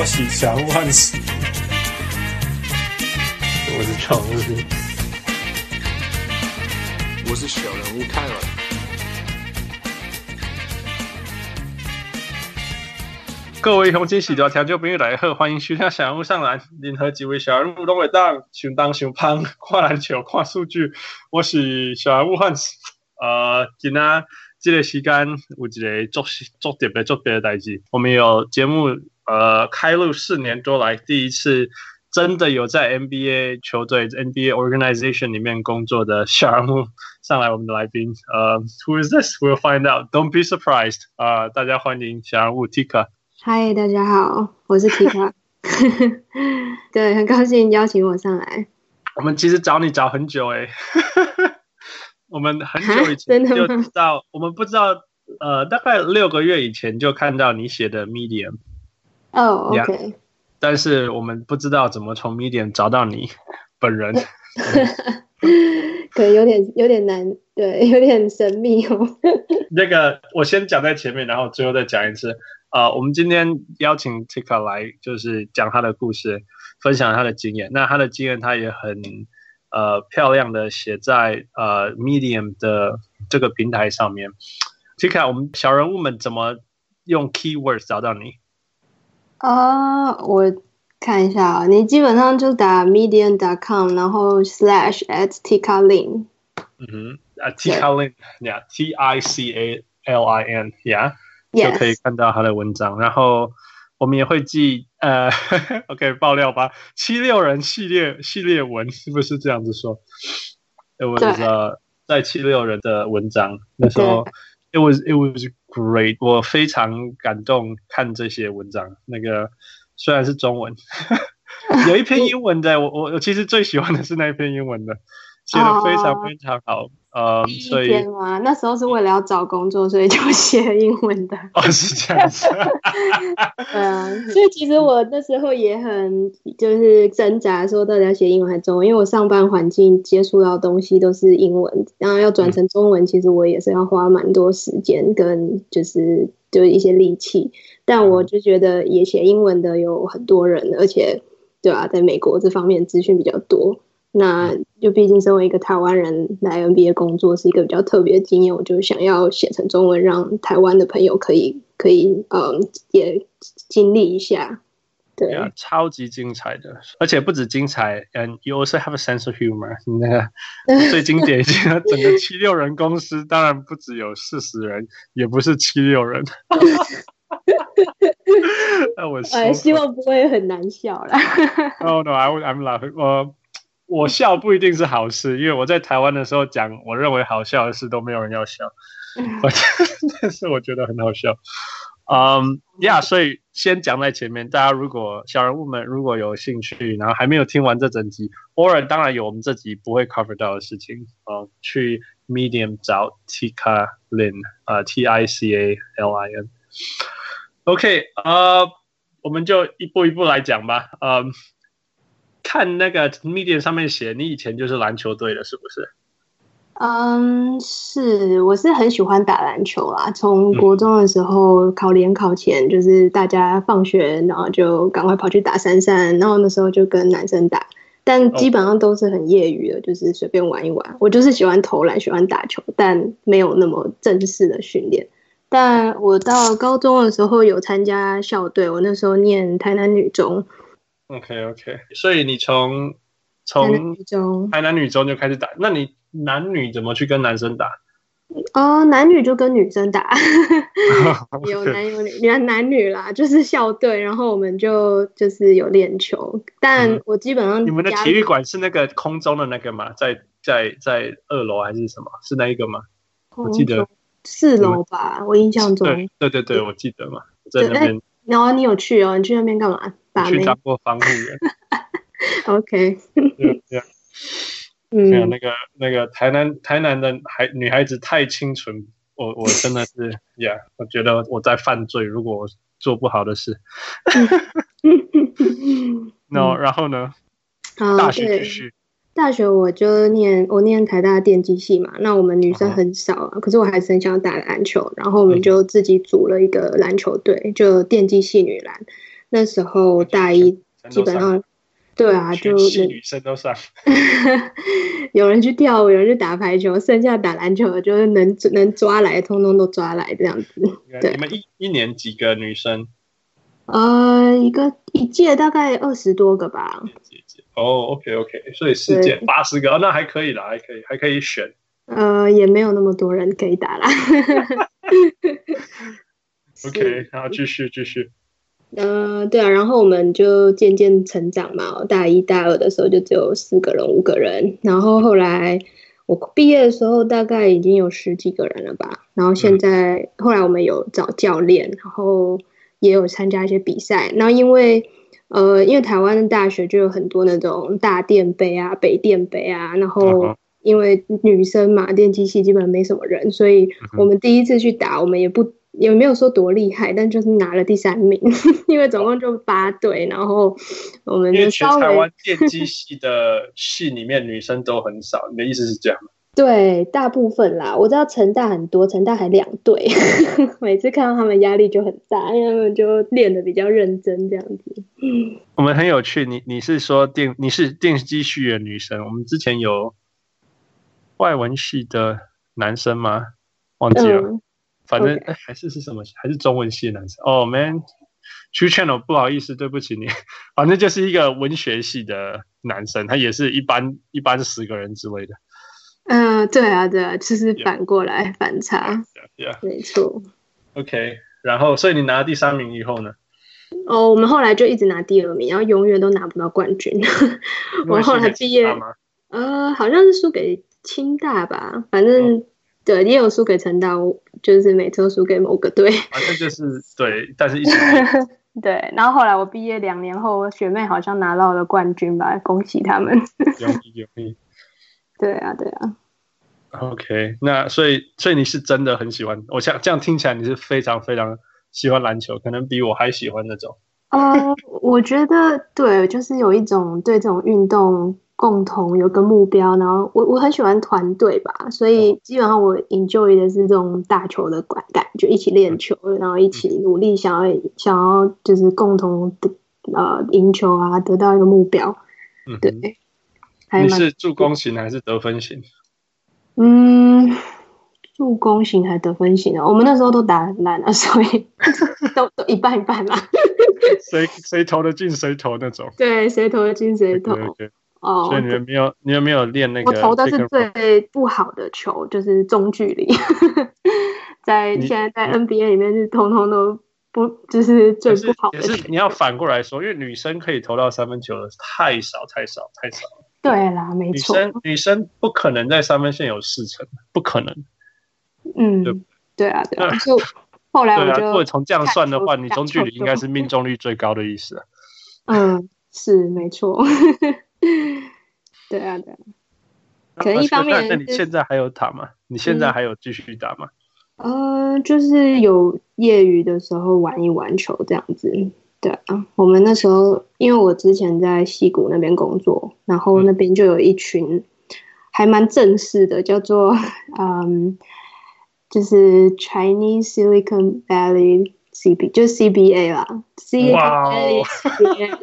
我是小人物汉斯，我是常务，我是小人物泰尔。各位乡亲、喜多听众朋友来好，欢迎收听小人物上篮。任何几位小人物都会当想当想胖，看篮球、看数据。我是小人物汉斯。呃，今天这个时间有一个做做特别做别的代志。我们有节目，呃，开路四年多来第一次真的有在 NBA 球队、NBA organization 里面工作的小人物上来我们的来宾。呃，Who is this? We'll find out. Don't be surprised. 啊、呃，大家欢迎小人物 Tika。嗨，大家好，我是 Tika。对，很高兴邀请我上来。我们其实找你找很久哎。我们很久以前就知道，我们不知道，呃，大概六个月以前就看到你写的 Medium。哦，OK。但是我们不知道怎么从 Medium 找到你本人。可能有点有点难，对，有点神秘哦。那个我先讲在前面，然后最后再讲一次。啊、呃，我们今天邀请 Tika 来，就是讲他的故事，分享他的经验。那他的经验，他也很。呃，漂亮的写在呃 Medium 的这个平台上面。Tika，我们小人物们怎么用 keywords 找到你？啊、uh,，我看一下啊，你基本上就打 medium.com，然后 slash at Tika Lin。嗯哼，啊，Tika Lin，yeah，T I C A L I N，yeah，Yes. 就可以看到他的文章，然后。我们也会寄呃，OK，爆料吧，七六人系列系列文是不是这样子说？it was 呃，在七六人的文章那时候，it was it was great，我非常感动看这些文章。那个虽然是中文，有一篇英文的，我我我其实最喜欢的是那一篇英文的，写的非常非常好。Oh. 呃，所以那时候是为了要找工作，所以就 写英文的。哦，是这样子。对啊，所以其实我那时候也很就是挣扎，说到底要写英文还是中文？因为我上班环境接触到的东西都是英文，然后要转成中文，其实我也是要花蛮多时间跟就是就是一些力气。但我就觉得也写英文的有很多人，而且对啊，在美国这方面资讯比较多。那就毕竟身为一个台湾人来 NBA 工作是一个比较特别的经验，我就想要写成中文，让台湾的朋友可以可以嗯也经历一下。对超级精彩的，而且不止精彩，and you also have a sense of humor。那个 最经典一些，整个七六人公司当然不只有四十人，也不是七六人。那 我还希望不会很难笑啦。Oh no, I I'm laughing. 我。我笑不一定是好事，因为我在台湾的时候讲我认为好笑的事都没有人要笑，但是我觉得很好笑。嗯，呀，所以先讲在前面，大家如果小人物们如果有兴趣，然后还没有听完这整集，偶尔当然有我们这集不会 cover 到的事情，啊、嗯，去 Medium 找 Tika Lin，啊，T I C A L I N。OK，呃，我们就一步一步来讲吧，嗯。看那个 Medium 上面写，你以前就是篮球队的，是不是？嗯，是，我是很喜欢打篮球啦。从国中的时候考联考前，就是大家放学，然后就赶快跑去打三三，然后那时候就跟男生打，但基本上都是很业余的，就是随便玩一玩。我就是喜欢投篮，喜欢打球，但没有那么正式的训练。但我到高中的时候有参加校队，我那时候念台南女中。OK OK，所以你从从台南女中就开始打，那你男女怎么去跟男生打？哦，男女就跟女生打，有男有女，原来男女啦，就是校队，然后我们就就是有练球，但我基本上、嗯、你们的体育馆是那个空中的那个吗？在在在二楼还是什么？是那一个吗？我记得四楼吧，我印象中。对对对对，我记得嘛，在那边。然后你有去哦？你去那边干嘛？去当过防护员。OK。对对。嗯。还有那个那个台南台南的孩女孩子太清纯，我我真的是呀，yeah, 我觉得我在犯罪，如果我做不好的事。No，然后呢？大学继续。大学我就念我念台大电机系嘛，那我们女生很少啊，可是我还是很想打篮球，然后我们就自己组了一个篮球队，就电机系女篮。那时候大一基本上，对啊，就女生都上，有人去跳舞，有人去打排球，剩下打篮球的，就是能能抓来，通通都抓来这样子。对，你们一一年几个女生？呃，一个一届大概二十多个吧。哦、oh,，OK OK，所以四件八十个，哦，那还可以啦，还可以，还可以选。呃，也没有那么多人可以打啦。OK，然后继续继续。呃，对啊，然后我们就渐渐成长嘛。大一、大二的时候就只有四个人、五个人，然后后来我毕业的时候大概已经有十几个人了吧。然后现在、嗯、后来我们有找教练，然后也有参加一些比赛。然后因为呃，因为台湾的大学就有很多那种大电杯啊、北电杯啊，然后。因为女生嘛，电机系基本上没什么人，所以我们第一次去打，我们也不也没有说多厉害，但就是拿了第三名。因为总共就八队，然后我们就稍微。因为全台湾电机系的系里面女生都很少，你的意思是这样吗？对，大部分啦，我知道成大很多，成大还两队，每次看到他们压力就很大，因为他们就练得比较认真这样子。我们很有趣，你你是说电你是电机系的女生，我们之前有。外文系的男生吗？忘记了，嗯、反正.还是是什么？还是中文系的男生？哦、oh,，man，True Channel，不好意思，对不起你。反正就是一个文学系的男生，他也是一般一般十个人之类的。嗯，对啊，对啊，就是反过来.反差，yeah, yeah. 没错。OK，然后所以你拿了第三名以后呢？哦、oh,，我们后来就一直拿第二名，然后永远都拿不到冠军。我后来毕业，呃，好像是输给。清大吧，反正、哦、对，也有输给成大，就是每次都输给某个队。反正就是对，但是一直 对。然后后来我毕业两年后，我学妹好像拿到了冠军吧，恭喜他们。对啊，对啊。OK，那所以所以你是真的很喜欢，我想这样听起来你是非常非常喜欢篮球，可能比我还喜欢那种。哦、呃，我觉得对，就是有一种对这种运动。共同有个目标，然后我我很喜欢团队吧，所以基本上我 enjoy 的是这种打球的感感觉，一起练球，然后一起努力，想要想要就是共同的呃赢球啊，得到一个目标。嗯，对。你是助攻型还是得分型？嗯，助攻型还是得分型啊？我们那时候都打很烂了，所以 都都一半一半啦。谁谁投的进谁投那种？对，谁投的进谁投。Okay, okay. 哦，所以你们没有，你有没有练那个？我投的是最不好的球，就是中距离。在现在在 NBA 里面是通通都不，就是最不好的。可是你要反过来说，因为女生可以投到三分球的太少太少太少。对啦，没错。女生女生不可能在三分线有四成，不可能。嗯，对对啊，对啊。就后来我就，如果从这样算的话，你中距离应该是命中率最高的意思。嗯，是没错。对啊，对啊，可能一方面，那你现在还有打吗？你现在还有继续打吗？嗯、呃，就是有业余的时候玩一玩球这样子。对啊，我们那时候因为我之前在西谷那边工作，然后那边就有一群还蛮正式的，叫做嗯，就是 Chinese Silicon Valley。C B 就是 C B A 啦，C B A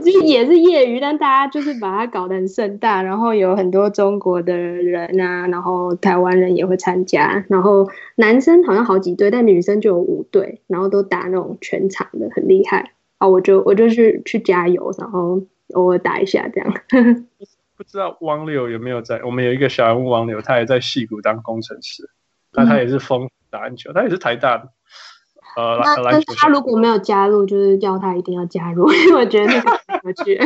就是也是业余，但大家就是把它搞得很盛大，然后有很多中国的人啊，然后台湾人也会参加，然后男生好像好几队，但女生就有五队，然后都打那种全场的，很厉害啊！我就我就去去加油，然后偶尔打一下这样。不知道王柳有没有在？我们有一个小人物王柳，他也在戏谷当工程师，那他也是疯打篮球，他也是台大的。呃，那那他如果没有加入，就是叫他一定要加入，因为我觉得那个 很有趣。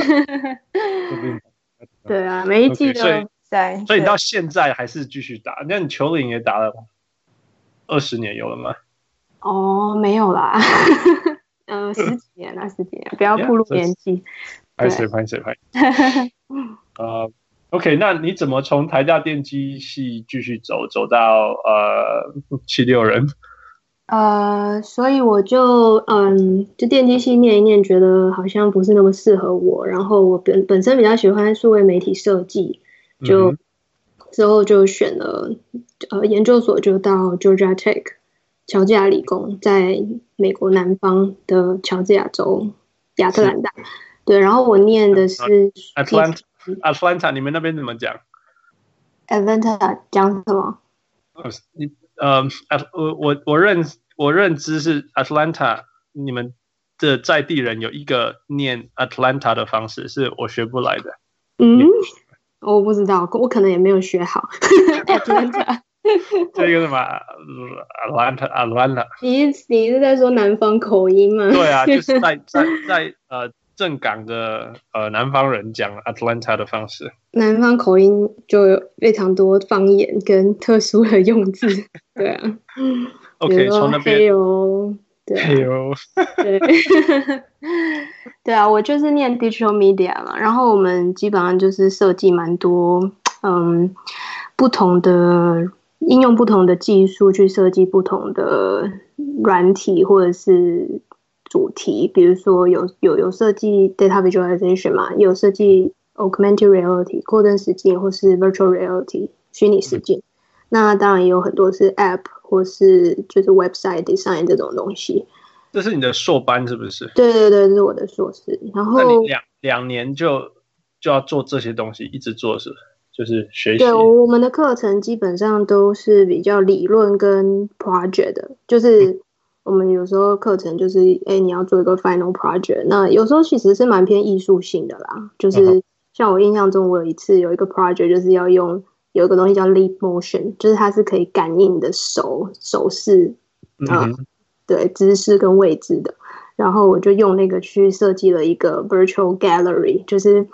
对啊，每一季都在。所以，你到现在还是继续打？那你球龄也打了二十年有了吗？哦，没有啦，嗯、呃，十几年了，十几年，不要暴露年纪。拍谁拍谁拍。呃，OK，那你怎么从台大电机系继续走走到呃七六人？呃，所以我就嗯，就电机系念一念，觉得好像不是那么适合我。然后我本本身比较喜欢数位媒体设计，就、嗯、之后就选了呃研究所，就到 Georgia Tech 乔治亚理工，在美国南方的乔治亚州亚特兰大。对，然后我念的是 Atlanta。Atlanta，你们那边怎么讲？Atlanta 讲什么？呃，你呃，我我我认我认知是 Atlanta，你们的在地人有一个念 Atlanta 的方式，是我学不来的。嗯，我不知道，我可能也没有学好。Atlanta。这个什么，Atlanta，Atlanta，你你是在说南方口音吗？对啊，就是在在在呃正港的呃南方人讲 Atlanta 的方式。南方口音就有非常多方言跟特殊的用字，对啊。OK，从那边。对、对啊，我就是念 Digital Media 嘛，然后我们基本上就是设计蛮多，嗯，不同的。应用不同的技术去设计不同的软体或者是主题，比如说有有有设计 data visualization 嘛，有设计 augmented reality 扩增实境或是 virtual reality 虚拟实境。那当然也有很多是 app 或是就是 website design 这种东西。这是你的硕班是不是？对对对，这是我的硕士。然后你两两年就就要做这些东西，一直做是？就是学习。对，我们的课程基本上都是比较理论跟 project 的，就是我们有时候课程就是，哎，你要做一个 final project，那有时候其实是蛮偏艺术性的啦。就是像我印象中，我有一次有一个 project，就是要用有一个东西叫 leap motion，就是它是可以感应你的手手势啊，嗯、对，姿势跟位置的。然后我就用那个去设计了一个 virtual gallery，就是。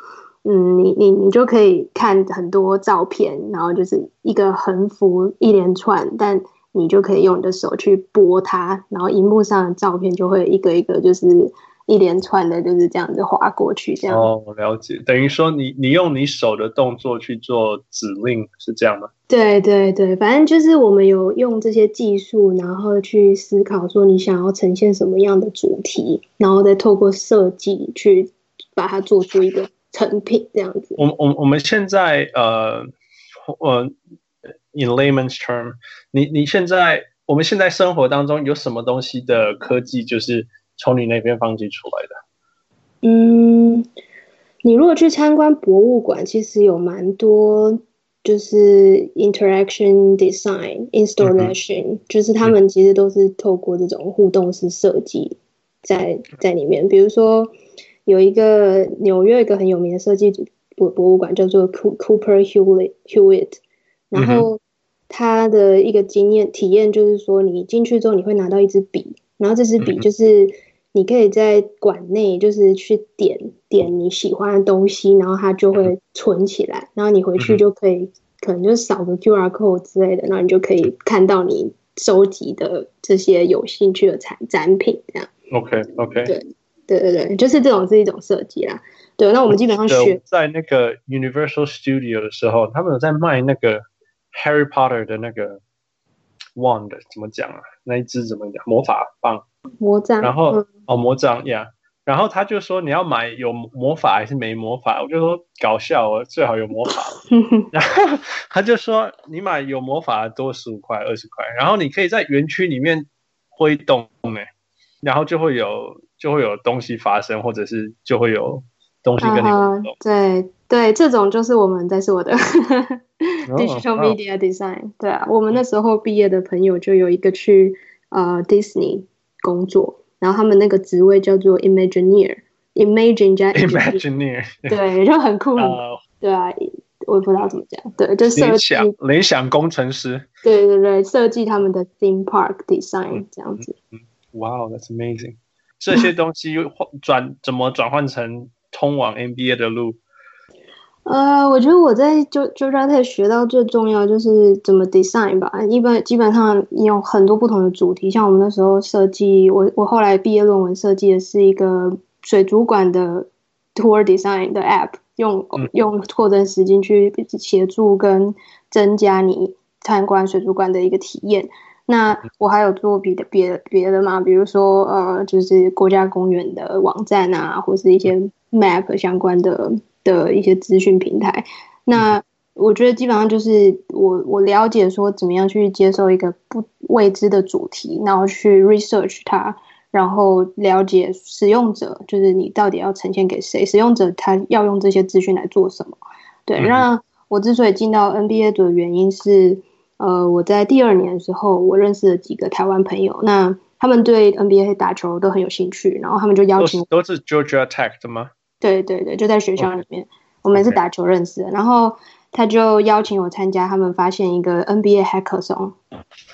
嗯，你你你就可以看很多照片，然后就是一个横幅一连串，但你就可以用你的手去拨它，然后荧幕上的照片就会一个一个就是一连串的，就是这样子划过去，这样。哦，了解。等于说你你用你手的动作去做指令，是这样吗？对对对，反正就是我们有用这些技术，然后去思考说你想要呈现什么样的主题，然后再透过设计去把它做出一个。成品这样子，我我我们现在呃呃，in layman's term，你你现在我们现在生活当中有什么东西的科技就是从你那边放进出来的？嗯，你如果去参观博物馆，其实有蛮多就是 interaction design installation，嗯，就是他们其实都是透过这种互动式设计在在里面，比如说。有一个纽约一个很有名的设计博博物馆叫做 Cooper Hewitt Hewitt，然后他的一个经验体验就是说，你进去之后你会拿到一支笔，然后这支笔就是你可以在馆内就是去点点你喜欢的东西，然后它就会存起来，然后你回去就可以可能就扫个 QR code 之类的，然后你就可以看到你收集的这些有兴趣的产展品这样。OK OK 对。对对对，就是这种是一种设计啦。对，那我们基本上学在那个 Universal Studio 的时候，他们有在卖那个 Harry Potter 的那个 wand，怎么讲啊？那一支怎么讲？魔法棒？魔杖。然后、嗯、哦，魔杖呀。Yeah, 然后他就说你要买有魔法还是没魔法？我就说搞笑哦，最好有魔法。然后他就说你买有魔法多十五块、二十块，然后你可以在园区里面挥动哎，然后就会有。就会有东西发生，或者是就会有东西跟你互动。Uh, 对对，这种就是我们在说的 digital media design。Oh, 对啊，我们那时候毕业的朋友就有一个去呃 Disney 工作，然后他们那个职位叫做 Imagineer，Imagine 加 Imagineer，对，就很酷。Uh, 对啊，我也不知道怎么讲。对，就设计联想工程师。对对对，设计他们的 theme park design 这样子。嗯，Wow, that's amazing. 这些东西又转怎么转换成通往 MBA 的路？呃，我觉得我在就 Georgia Tech 学到最重要就是怎么 design 吧。一般基本上有很多不同的主题，像我们那时候设计，我我后来毕业论文设计的是一个水族馆的 tour design 的 app，用用拓展时间去协助跟增加你参观水族馆的一个体验。那我还有做别的别的别的嘛，比如说呃，就是国家公园的网站啊，或是一些 map 相关的的一些资讯平台。那我觉得基本上就是我我了解说怎么样去接受一个不未知的主题，然后去 research 它，然后了解使用者，就是你到底要呈现给谁，使用者他要用这些资讯来做什么。对，嗯、那我之所以进到 NBA 的原因是，呃，我在第二年的时候，我认识了几个台湾朋友，那他们对 NBA 打球都很有兴趣，然后他们就邀请我，都是 Georgia Tech 的吗？对对对，就在学校里面，Okay. 我们是打球认识的，然后他就邀请我参加他们发现一个 NBA Hackathon。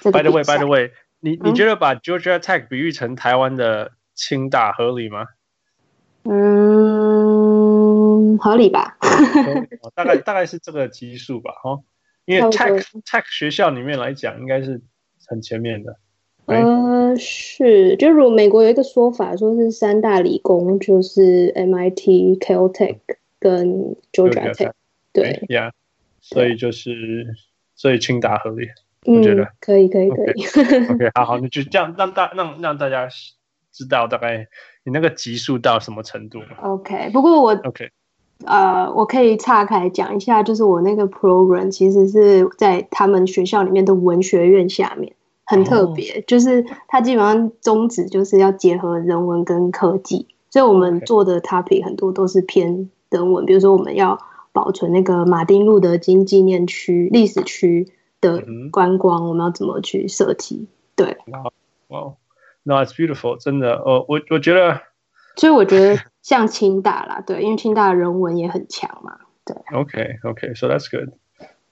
By the way, by the way。你你觉得把 Georgia Tech 比喻成台湾的清大合理吗？嗯，合理吧。大概大概是这个基数吧，哈。因为 Tech Tech 学校里面来讲，应该是很前面的。呃，是，就如美国有一个说法，说是三大理工就是 MIT、Caltech 跟 Georgia Tech。对呀，所以就是所以清达合理。我觉得可以，可以，可以。OK，好 好，你就这样让大让让大家知道大概你那个级数到什么程度。OK，不过我 OK，呃，我可以岔开讲一下，就是我那个 program 其实是在他们学校里面的文学院下面，很特别，哦、就是它基本上宗旨就是要结合人文跟科技，所以我们做的 topic 很多都是偏人文，比如说我们要保存那个马丁路德金纪念区历史区。的观光，我们要怎么去设计？对，哇哇，No, it's beautiful，真的，呃，我我觉得，所以我觉得像清大啦，对，因为清大的人文也很强嘛，对。OK，OK，so that's good。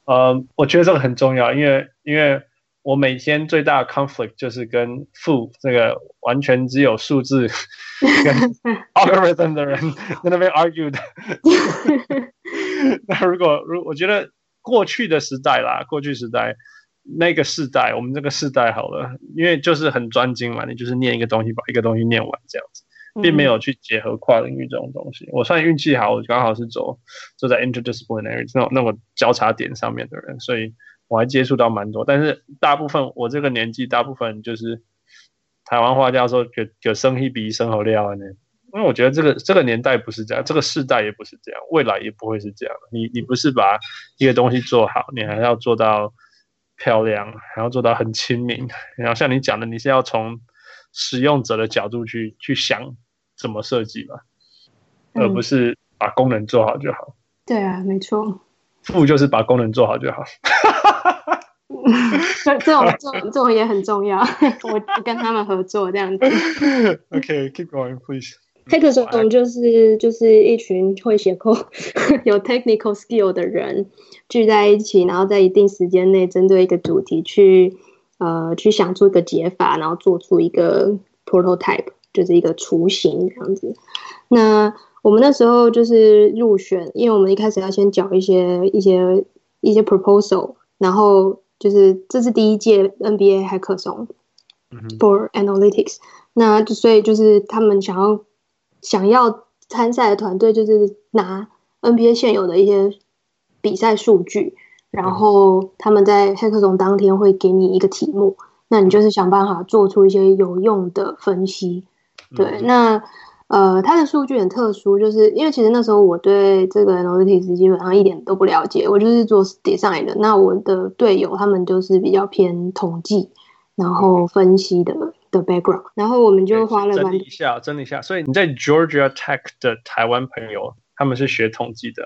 呃，我觉得这个很重要，因为因为我每天最大的 conflict 就是跟负这个完全只有数字 跟 algorithm 的人在那边 argue 的。那如果如我觉得。过去的时代啦，过去时代那个世代，我们这个世代好了，因为就是很专精嘛，你就是念一个东西，把一个东西念完这样子，并没有去结合跨领域这种东西。我算运气好，我刚好是走走在 interdisciplinary 那种那种交叉点上面的人，所以我还接触到蛮多。但是大部分我这个年纪，大部分就是台湾话叫做“有生一比生好料”呢。因为我觉得这个这个年代不是这样，这个世代也不是这样，未来也不会是这样。你你不是把一个东西做好，你还要做到漂亮，还要做到很亲民。然后像你讲的，你是要从使用者的角度去去想怎么设计吧，而不是把功能做好就好。对啊，没错。负就是把功能做好就好。这 这种这种这种也很重要。我跟他们合作这样子。OK，keep going, please. Hackathon 就是就是一群会写 code 有 technical skill 的人聚在一起，然后在一定时间内针对一个主题去呃去想出一个解法，然后做出一个 prototype，就是一个雏形这样子。那我们那时候就是入选，因为我们一开始要先缴一些一些一些 proposal，然后就是这是第一届 NBA Hackathon for Analytics，那就所以就是他们想要。想要参赛的团队就是拿 NBA 现有的一些比赛数据，然后他们在黑客松当天会给你一个题目，那你就是想办法做出一些有用的分析。对，那呃，它的数据很特殊，就是因为其实那时候我对这个 Analytics 基本上一点都不了解，我就是做 design 的。那我的队友他们就是比较偏统计，然后分析的。的 background，然后我们就花了整理一下，整理一下。所以你在 Georgia Tech 的台湾朋友，他们是学统计的，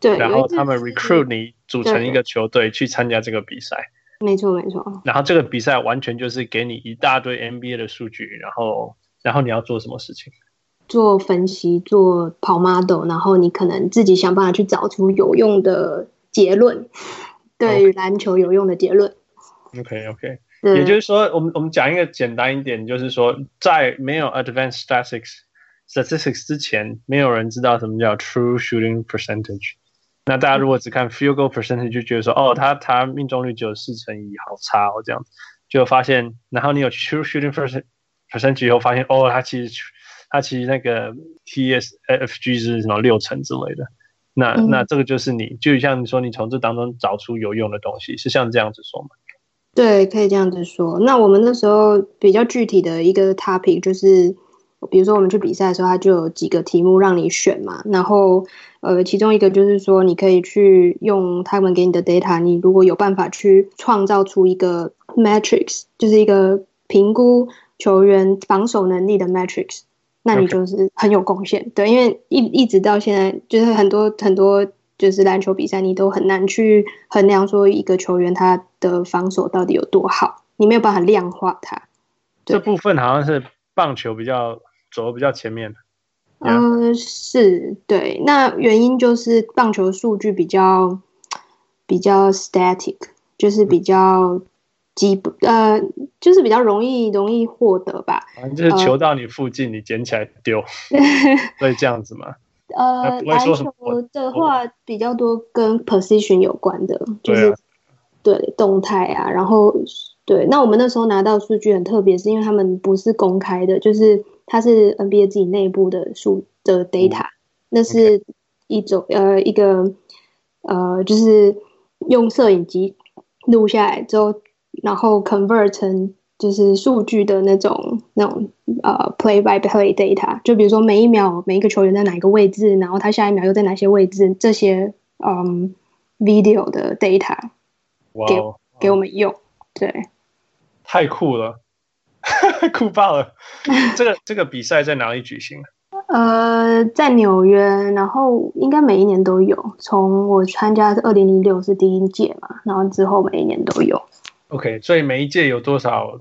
对。然后他们 recruit 你组成一个球队去参加这个比赛，没错没错。然后这个比赛完全就是给你一大堆 NBA 的数据，然后然后你要做什么事情？做分析，做跑 model，然后你可能自己想办法去找出有用的结论，对于篮球有用的结论。OK OK。也就是说，我们我们讲一个简单一点，就是说，在没有 advanced statistics statistics 之前，没有人知道什么叫 true shooting percentage。那大家如果只看 field goal percentage，就觉得说，哦，他他命中率只有四成一，好差哦，这样子，就发现，然后你有 true shooting percentage 以后，发现，哦，他其实他其实那个 TSFG 是什么六成之类的。那那这个就是你，就像你说，你从这当中找出有用的东西，是像这样子说吗？对，可以这样子说。那我们那时候比较具体的一个 topic 就是，比如说我们去比赛的时候，它就有几个题目让你选嘛。然后，呃，其中一个就是说，你可以去用他们给你的 data，你如果有办法去创造出一个 matrix，就是一个评估球员防守能力的 metrics，那你就是很有贡献。对，因为一一直到现在，就是很多很多就是篮球比赛，你都很难去衡量说一个球员他的防守到底有多好，你没有办法量化他。这部分好像是棒球比较走的比较前面。嗯、呃，是对。那原因就是棒球数据比较比较 static，就是比较基本，呃，就是比较容易容易获得吧。反正就是球到你附近，你捡起来丢，会、呃、这样子吗？呃，篮球的话比较多跟 position 有关的，就是对、啊、对动态啊。然后对，那我们那时候拿到数据很特别，是因为他们不是公开的，就是。它是 NBA 自己内部的数的 data，那是一种.呃一个呃就是用摄影机录下来之后，然后 convert 成就是数据的那种那种呃 play by play data，就比如说每一秒每一个球员在哪一个位置，然后他下一秒又在哪些位置，这些嗯 video 的 data 给、wow. 给我们用，对，太酷了。酷爆了！这个这个比赛在哪里举行？呃，在纽约，然后应该每一年都有。从我参加是二零零六是第一届嘛，然后之后每一年都有。OK，所以每一届有多少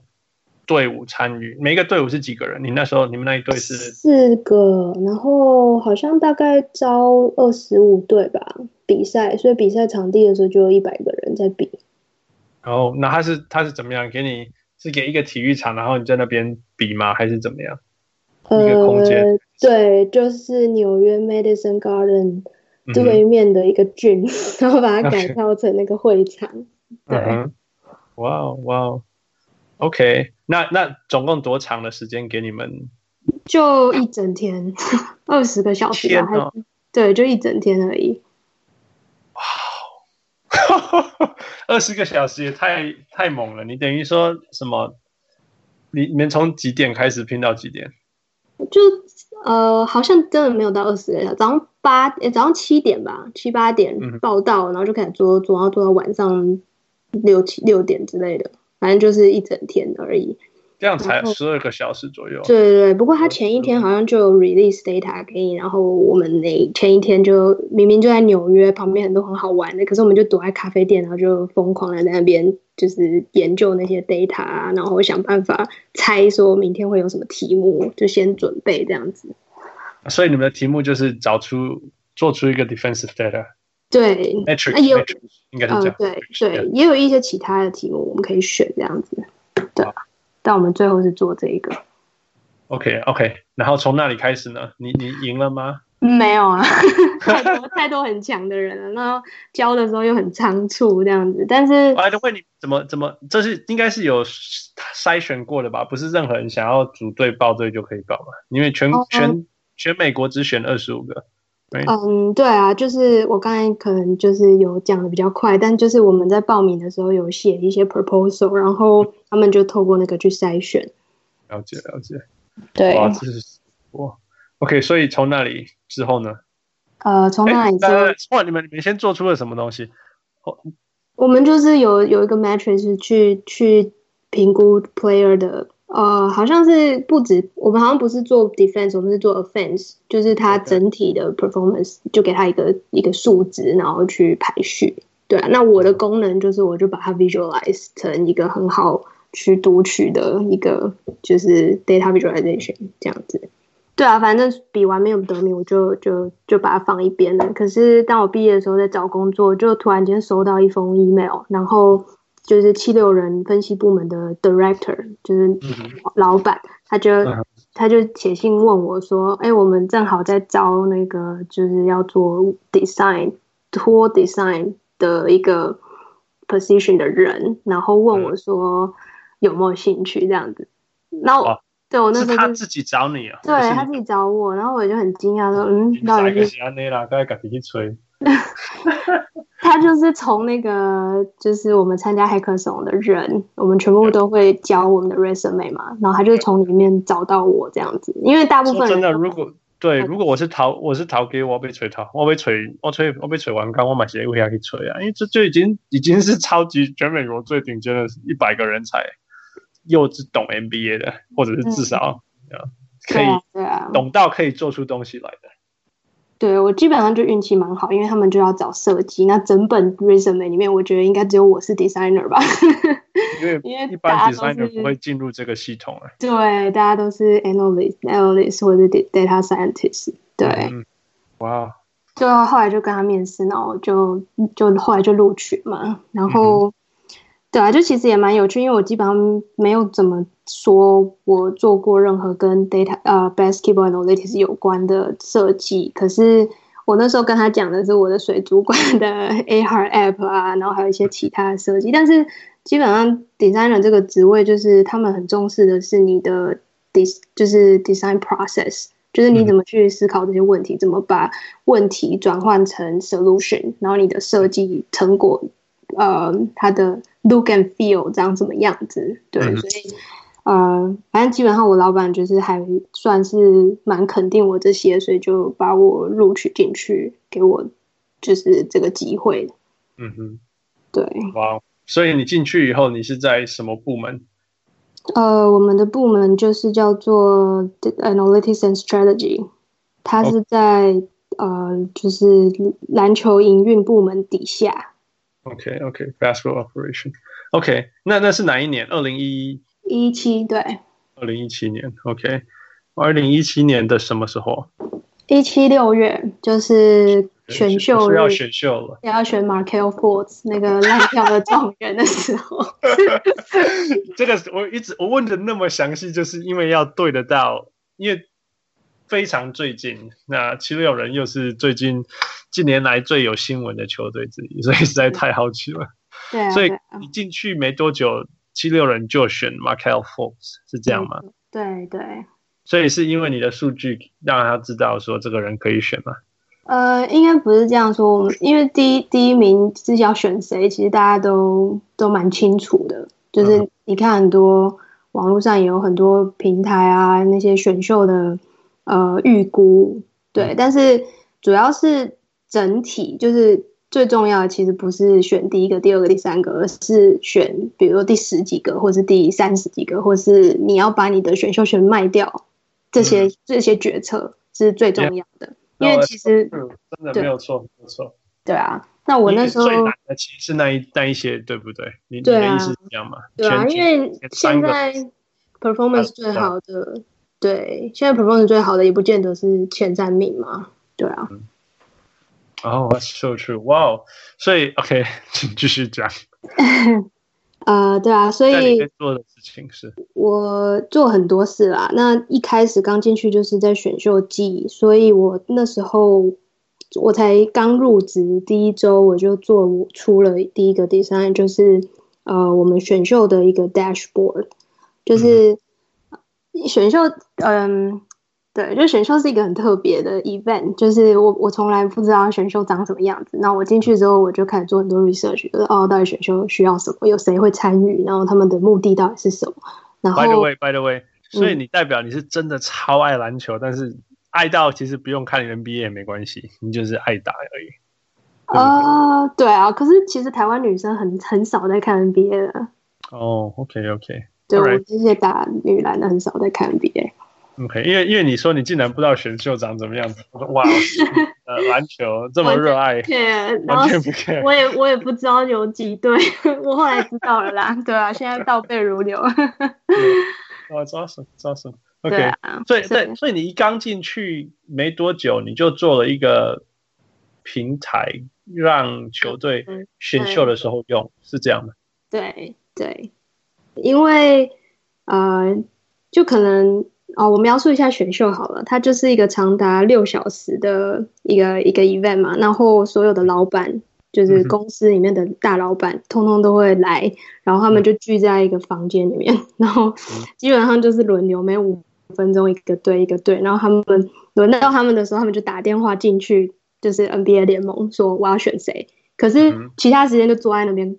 队伍参与？每一个队伍是几个人？你那时候你们那一队是四个，然后好像大概招二十五队吧比赛，所以比赛场地的时候就有一百个人在比。哦，那他是他是怎么样给你？是给一个体育场，然后你在那边比吗？还是怎么样？呃、一个空间？对，就是纽约 Madison Garden 对面的一个郡，嗯、然后把它改造成那个会场。对，哇哦哇哦，OK，那那总共多长的时间给你们？就一整天，二十个小时吧？还？对，就一整天而已。哇 二十个小时也太太猛了！你等于说什么？你你们从几点开始拼到几点？就呃，好像真的没有到二十个小时，早上八，欸，早上七点吧，七八点报到，嗯，然后就开始做，做，然后做到晚上六七六点之类的，反正就是一整天而已。这样才十二个小时左右。对对对，不过他前一天好像就有 release data 给你，然后我们那前一天就明明就在纽约旁边很多很好玩的，可是我们就躲在咖啡店，然后就疯狂的在那边就是研究那些 data 啊，然后想办法猜说明天会有什么题目，就先准备这样子。所以你们的题目就是找出做出一个 defensive data。对，metric，也有应该是这样。呃、对对，也有一些其他的题目我们可以选这样子，对。但我们最后是做这一个，OK OK，然后从那里开始呢？你你赢了吗？没有啊，太多太多很强的人了，然后教的时候又很仓促这样子。但是，我还问你怎么怎么，这是应该是有筛选过的吧？不是任何人想要组队报队就可以报吧？因为全、oh, 全全美国只选二十五个。嗯，对啊，就是我刚才可能就是有讲的比较快，但就是我们在报名的时候有写一些 proposal，然后他们就透过那个去筛选。了解了解，对，哇，这是哇，OK，所以从那里之后呢？呃，从那里之后，哇，你们你们先做出了什么东西？哦，我们就是有有一个 matrix 去去评估 player 的。呃，好像是不止，我们好像不是做 defense，我们是做 offense，就是它整体的 performance 就给它一个一个数值，然后去排序。对啊，那我的功能就是，我就把它 visualize 成一个很好去读取的一个就是 data visualization 这样子。对啊，反正比完没有得名，我就就就把它放一边了。可是当我毕业的时候在找工作，就突然间收到一封 email，然后。就是七六人分析部门的 director，就是老板，他就他就写信问我说：“哎，我们正好在招那个，就是要做 design tour design 的一个 position 的人，然后问我说有没有兴趣这样子。”然后对我那时候他自己找你啊？对，他自己找我，然后我就很惊讶说：“嗯，到底是？”他就是从那个，就是我们参加 Hackathon 的人，我们全部都会教我们的 resume 嘛，然后他就从里面找到我这样子，因为大部分真的，如果对，如果我是逃，我是逃给我被锤逃，我被锤，我锤，我被锤完刚，我买鞋会下去锤啊，因为这就已经已经是超级全美国最顶尖的一百个人才，又是懂 NBA 的，或者是至少、嗯、可以对啊。懂到可以做出东西来的。对，我基本上就运气蛮好，因为他们就要找设计，那整本 resume 里面，我觉得应该只有我是 designer 吧。因为因为一般 designer 不会进入这个系统啊。对，大家都是 analyst、analyst 或者 data scientist。对，嗯、哇。就后来就跟他面试，然后就就后来就录取嘛。然后，嗯、对啊，就其实也蛮有趣，因为我基本上没有怎么说我做过任何跟 data 呃 basketball analytics 有关的设计。可是我那时候跟他讲的是我的水族馆的 AR app 啊，然后还有一些其他的设计。但是基本上 designer 这个职位就是他们很重视的是你的 dis 就是 design process。就是你怎么去思考这些问题，嗯、怎么把问题转换成 solution，然后你的设计成果，呃，它的 look and feel 长什么样子？对，嗯、所以呃，反正基本上我老板就是还算是蛮肯定我这些，所以就把我录取进去，给我就是这个机会。嗯哼，对，哇，所以你进去以后，你是在什么部门？呃，我们的部门就是叫做 Analytics and Strategy，它是在、oh. 呃，就是篮球营运部门底下。OK，OK，Basketball Operation，OK，那那是哪一年？二零一一七对。二零一七年，OK，二零一七年的什么时候？一七六月就是。选秀是要选秀了，也要选 Markelle Fultz 那个烂掉的状元的时候。这个我一直我问的那么详细，就是因为要对得到，因为非常最近，那七六人又是最近近年来最有新闻的球队之一，所以实在太好奇了。对啊，所以你进去没多久，七六人就选 Markelle Fultz 是这样吗？对对。所以是因为你的数据让他知道说这个人可以选吗？呃，应该不是这样说。因为第一第一名是要选谁，其实大家都都蛮清楚的。就是你看很多网络上也有很多平台啊，那些选秀的呃预估，对。但是主要是整体，就是最重要的其实不是选第一个、第二个、第三个，而是选比如说第十几个，或是第三十几个，或是你要把你的选秀权卖掉，这些、嗯、这些决策是最重要的。因为其实真的没有错，没有错。对啊，那我那时候最难的其实是那一那一些，对不对？你你的意思是这样吗？对啊，因为现在 performance 最好的，对，现在 performance 最好的也不见得是前三名嘛。对啊。哦，that's so true，哇哦！所以 OK，请继续讲。呃，对啊，所以做的事情是，我做很多事啦。那一开始刚进去就是在选秀季，所以我那时候我才刚入职第一周，我就做出了第一个 design，就是呃，我们选秀的一个 dashboard，就是选秀，嗯。呃对，就选秀是一个很特别的 event，就是我我从来不知道选秀长什么样子。那我进去之后，我就开始做很多 research，就是哦，到底选秀需要什么，有谁会参与，然后他们的目的到底是什么。然后，by the way，by the way，所以你代表你是真的超爱篮球，嗯、但是爱到其实不用看 NBA 也没关系，你就是爱打而已。啊，对啊，可是其实台湾女生很很少在看 NBA 的。哦、oh，OK OK，对我这些打女篮的很少在看 NBA。OK，因为因为你说你竟然不知道选秀长怎么样子，我说哇，呃，篮球这么热爱，完全不 care，我也我也不知道有几队，我后来知道了啦，对啊，现在倒背如流。哇，抓手抓手，OK，啊，所以对，所以你一刚进去没多久，你就做了一个平台，让球队选秀的时候用，是这样的？对对，因为呃，就可能。哦，我描述一下选秀好了，它就是一个长达六小时的一个一个 event 嘛，然后所有的老板，就是公司里面的大老板，通通都会来，然后他们就聚在一个房间里面，然后基本上就是轮流，每五分钟一个队一个队，然后他们轮到他们的时候，他们就打电话进去，就是 NBA 联盟说我要选谁，可是其他时间就坐在那边。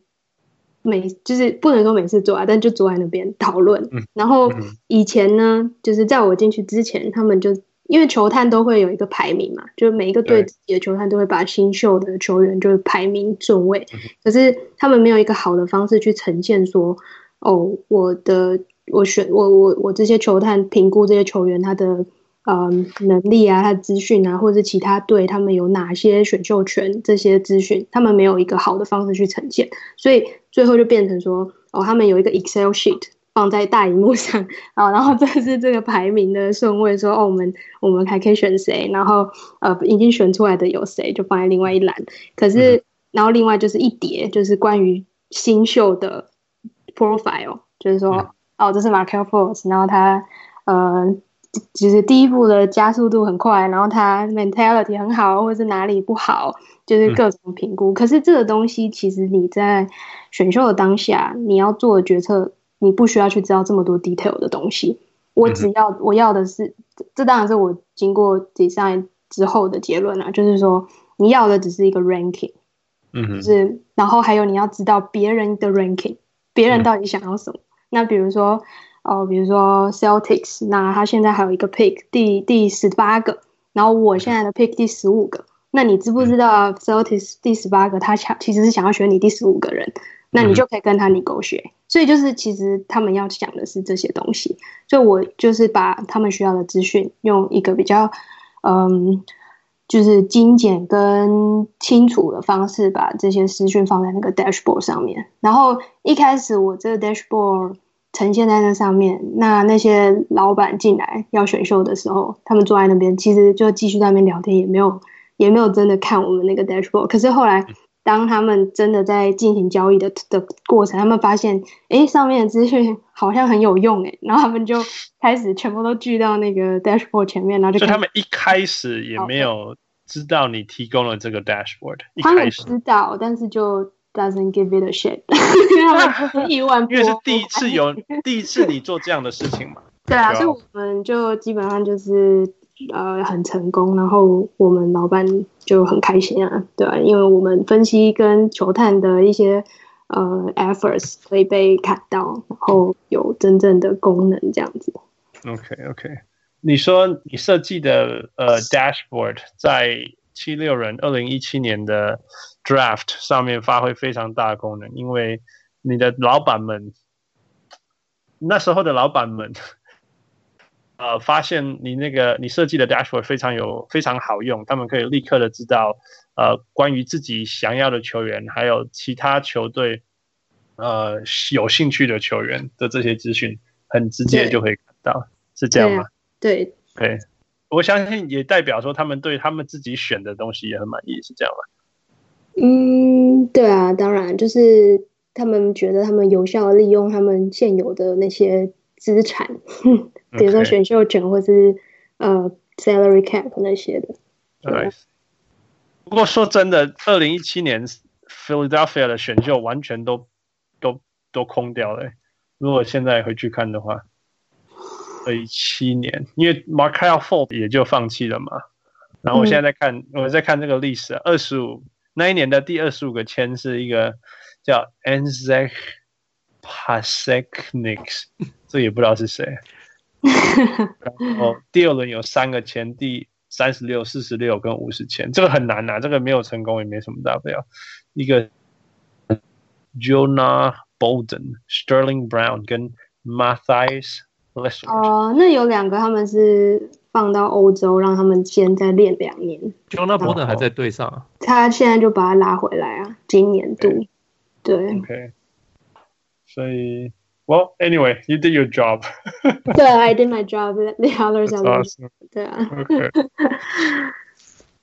每就是不能说每次做啊，但就坐在那边讨论。然后以前呢，就是在我进去之前，他们就因为球探都会有一个排名嘛，就每一个队自己的球探都会把新秀的球员就是排名顺位。可是他们没有一个好的方式去呈现说，哦，我的我选我我我这些球探评估这些球员他的呃能力啊，他的资讯啊，或者是其他队他们有哪些选秀权这些资讯，他们没有一个好的方式去呈现，所以最后就变成说哦，他们有一个 Excel sheet 放在大荧幕上啊，然后这是这个排名的顺位，说哦，我们我们还可以选谁，然后呃已经选出来的有谁，就放在另外一栏，可是、嗯、然后另外就是一叠，就是关于新秀的 profile，就是说。嗯哦，这是 Markelle Fultz，然后他呃，其实第一步的加速度很快，然后他 mentality 很好，或者是哪里不好，就是各种评估。嗯、可是这个东西其实你在选秀的当下，你要做的决策，你不需要去知道这么多 detail 的东西。我只要、嗯、我要的是，这当然是我经过 design 之后的结论啊，就是说你要的只是一个 ranking，嗯哼，就是然后还有你要知道别人的 ranking，别人到底想要什么。嗯那比如说，哦，比如说 Celtics，那他现在还有一个 pick 第第十八个，然后我现在的 pick 第十五个，那你知不知道 Celtics 第十八个他想其实是想要选你第十五个人，那你就可以跟他 negotiate。所以就是其实他们要讲的是这些东西，所以我就是把他们需要的资讯用一个比较嗯，就是精简跟清楚的方式把这些资讯放在那个 dashboard 上面。然后一开始我这个 dashboard。呈现在那上面，那那些老板进来要选秀的时候，他们坐在那边，其实就继续在那边聊天，也没有也没有真的看我们那个 dashboard。可是后来，当他们真的在进行交易的的过程，他们发现，哎，上面的资讯好像很有用，哎，然后他们就开始全部都聚到那个 dashboard 前面，然后就。所以他们一开始也没有知道你提供了这个 dashboard，他们知道，但是就。Doesn't give it a shit，亿万 因为是第一次有第一次你做这样的事情嘛。对啊，所以我们就基本上就是呃很成功，然后我们老板就很开心啊，对啊，因为我们分析跟球探的一些呃 efforts 可以被看到，然后有真正的功能这样子。OK OK，你说你设计的呃 dashboard 在七六人二零一七年的。Draft 上面发挥非常大的功能，因为你的老板们那时候的老板们，呃，发现你那个你设计的 Dashboard 非常有非常好用，他们可以立刻的知道呃关于自己想要的球员，还有其他球队呃有兴趣的球员的这些资讯，很直接就可以看到，是这样吗？对，对，我相信也代表说他们对他们自己选的东西也很满意，是这样吗？嗯，对啊，当然就是他们觉得他们有效利用他们现有的那些资产. 比如说选秀权或是呃 salary cap 那些的。对。不过说真的，二零一七年 Philadelphia 的选秀完全都都都空掉了。如果现在回去看的话，二一七年，因为 Markelle Fultz 也就放弃了嘛。然后我现在在看，嗯、我在看这个历史，二十五。那一年的第二十五个签是一个叫 Anzek Pasecniks，这也不知道是谁。然后第二轮有三个签，第三十六、四十六跟五十签，这个很难呐、啊，这个没有成功也没什么大不了。一个 Jonah Bolden、Sterling Brown 跟 Matthias 哦，那有两个他们是。放到欧洲，让他们先再练两年。Jonah Bolden 还在队上啊？他现在就把他拉回来啊，今年度。Okay. 对。OK。所以，Well, anyway, you did your job. 对，I did my job. The others are awesome. 对啊。OK。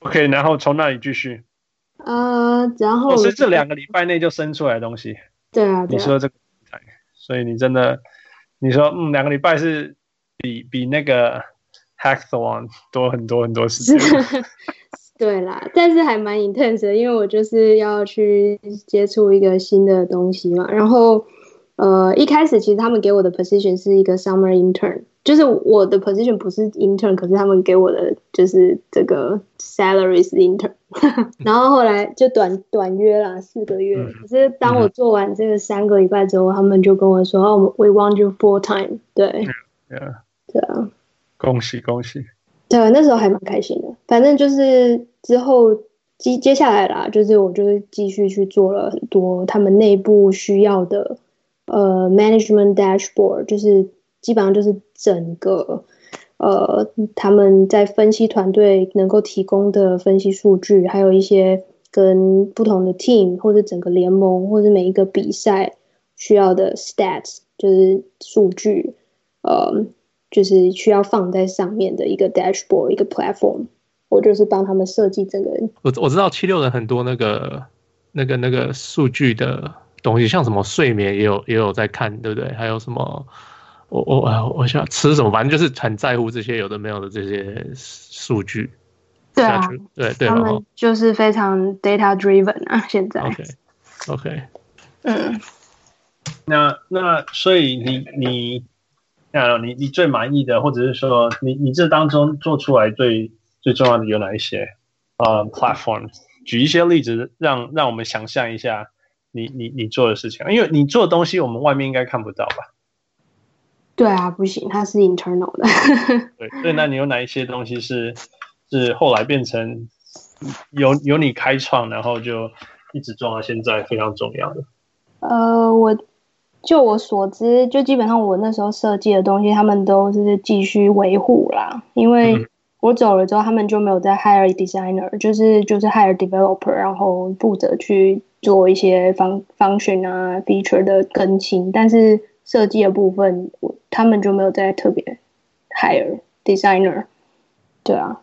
OK，然后从那里继续。呃，然后。是这两个礼拜内就生出来的东西。对啊。对啊，你说这个，所以你真的，你说嗯，两个礼拜是比比那个。Hackathon 多很多很多时间，对啦，但是还蛮 intense 的，因为我就是要去接触一个新的东西嘛。然后，呃，一开始其实他们给我的 position 是一个 summer intern，就是我的 position 不是 intern，可是他们给我的就是这个 salaries intern。然后后来就短短约了，四个月。可是当我做完这个三个礼拜之后，他们就跟我说：“哦，we want you full time。”对，yeah，对啊。恭喜恭喜！对，那时候还蛮开心的。反正就是之后接接下来啦，就是我就是继续去做了很多他们内部需要的呃 management dashboard，就是基本上就是整个呃他们在分析团队能够提供的分析数据，还有一些跟不同的 team 或者整个联盟或者每一个比赛需要的 stats，就是数据，呃，就是需要放在上面的一个 dashboard，一个 platform。我就是帮他们设计整个。我我知道七六人很多那个那个那个数据的东西，像什么睡眠也有也有在看，对不对？还有什么我我我想吃什么，反正就是很在乎这些有的没有的这些数据。对啊，对对，他们就是非常 data driven 啊，现在。OK OK，嗯，那那所以你你啊你你最满意的，或者是说你你这当中做出来最。最重要的有哪一些？呃、uh,，platform，举一些例子让，让让我们想象一下你你你做的事情，因为你做的东西我们外面应该看不到吧？对啊，不行，它是 internal 的。对，所以那你有哪一些东西是是后来变成由由你开创，然后就一直做到现在非常重要的？呃，我就我所知，就基本上我那时候设计的东西，他们都是继续维护啦，因为、嗯。我走了之后，他们就没有再 hire designer，就是就是 hire developer，然后负责去做一些 function 啊 feature 的更新，但是设计的部分，他们就没有再特别 hire designer。对啊。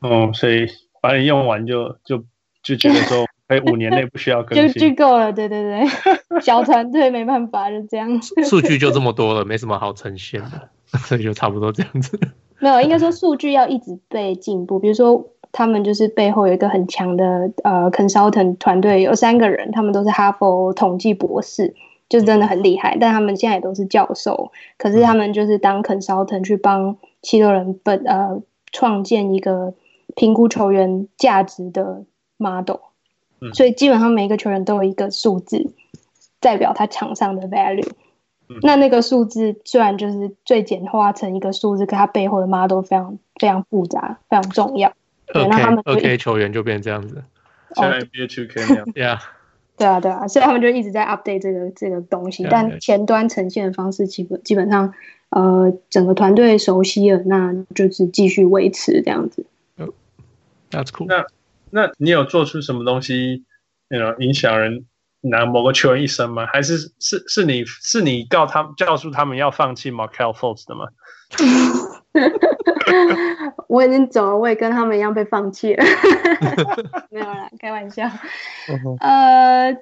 哦，所以把你用完就就就觉得说，哎，五年内不需要更新，就就够了。对对对，小团队没办法，就这样。数据就 这么多了，没什么好呈现的，所以就差不多这样子。没有，应该说数据要一直被进步。比如说，他们就是背后有一个很强的呃 consultant 团队，有三个人，他们都是哈佛统计博士，就是真的很厉害。但他们现在也都是教授，可是他们就是当 consultant 去帮七六人本呃创建一个评估球员价值的 model。所以基本上每一个球员都有一个数字，代表他场上的 value。那那个数字虽然就是最简化成一个数字，可它背后的 model 非常非常复杂，非常重要。对，那他们二 K 球员就变成这样子，像 NBA 2K 那样。对啊，对啊，对啊，所以他们就一直在 update 这个这个东西。但前端呈现的方式基本基本上，呃，整个团队熟悉了，那就是继续维持这样子。That's cool。那那你有做出什么东西，那种影响人？拿某个球员一生吗？还是是是你是你告他们教唆他们要放弃 Markelle Fultz 的吗？我已经走了，我也跟他们一样被放弃了。没有啦，开玩笑。呃，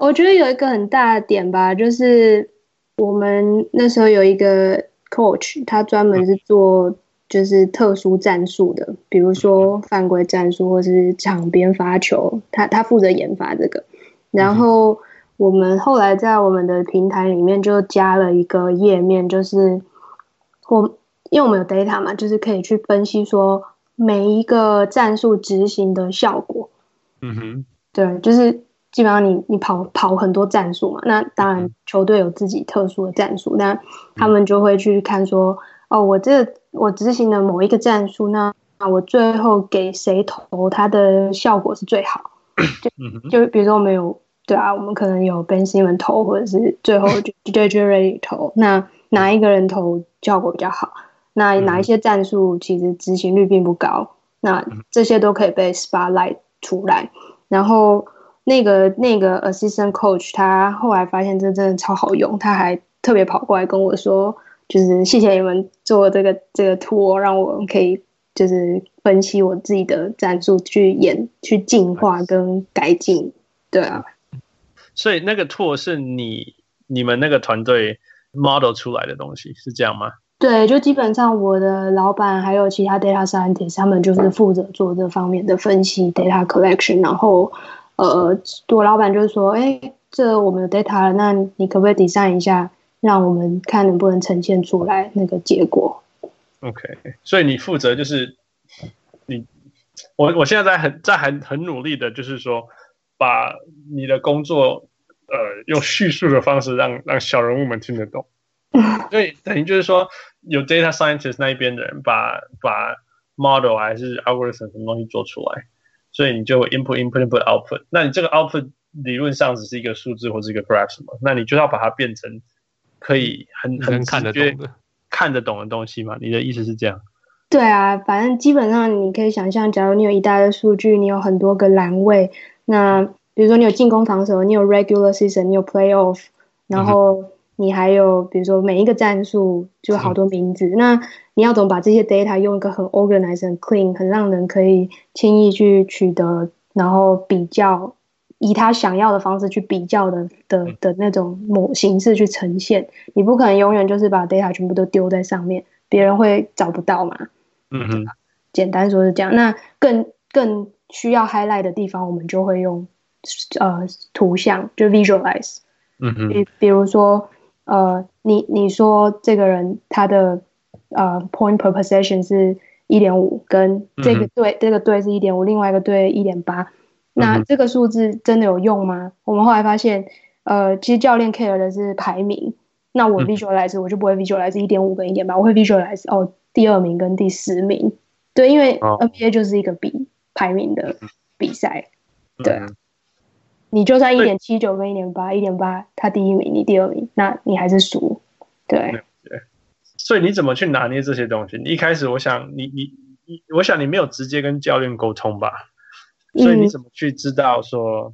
我觉得有一个很大的点吧，就是我们那时候有一个 coach，他专门是做就是特殊战术的，比如说犯规战术或是场边发球，他他负责研发这个。然后我们后来在我们的平台里面就加了一个页面，就是我因为我们有 data 嘛，就是可以去分析说每一个战术执行的效果。嗯哼，对，就是基本上你你跑跑很多战术嘛，那当然球队有自己特殊的战术，那他们就会去看说，哦，我这我执行的某一个战术，那那我最后给谁投，它的效果是最好。就就比如说我们有对啊，我们可能有 Ben Simmons 投，或者是最后 就 Redick 投，那哪一个人投效果比较好？那哪一些战术其实执行率并不高？那这些都可以被 spotlight 出来。然后那个那个 assistant coach 他后来发现这真的超好用，他还特别跑过来跟我说，就是谢谢你们做这个这个 tool，让我们可以。就是分析我自己的战术，去演、去进化跟改进，对啊。所以那个 tool 是你、你们那个团队 model 出来的东西，是这样吗？对，就基本上我的老板还有其他 data scientist，他们就是负责做这方面的分析 data collection。然后，呃，我老板就是说，哎，这我们有 data 了，那你可不可以 design 一下，让我们看能不能呈现出来那个结果？OK，所以你负责就是你，我我现在在很在很很努力的，就是说把你的工作呃用叙述的方式让让小人物们听得懂。所以等于就是说有 data scientist 那一边的人把把 model 还是 algorithm 什么东西做出来，所以你就 input input input output。那你这个 output 理论上只是一个数字或者一个 graph 什么，那你就要把它变成可以很很看得懂的、看得懂的东西嘛？你的意思是这样？对啊，反正基本上你可以想象，假如你有一大堆数据，你有很多个栏位，那比如说你有进攻、防守，你有 regular season，你有 playoff，然后你还有比如说每一个战术就好多名字，嗯、那你要怎么把这些 data 用一个很 organized、很 clean、很让人可以轻易去取得，然后比较以他想要的方式去比较的的的那种某形式去呈现？你不可能永远就是把 data 全部都丢在上面，别人会找不到嘛。嗯哼，简单说是这样。那更更需要 highlight 的地方，我们就会用呃图像，就 visualize。嗯哼，比比如说呃，你你说这个人他的呃 point per possession 是一点五，跟这个队、嗯、这个队是一点五，另外一个队一点八，那这个数字真的有用吗？我们后来发现，呃，其实教练 care 的是排名。那我 visualize、嗯、我就不会 visualize 一点五跟一点八，我会 visualize 哦。第二名跟第十名，对，因为 NBA 就是一个比排名的比赛，哦、对、嗯、你就算一点七九跟一点八，一点八他第一名，你第二名，那你还是输，对。对，所以你怎么去拿捏这些东西？你一开始，我想你你你，我想你没有直接跟教练沟通吧？所以你怎么去知道说，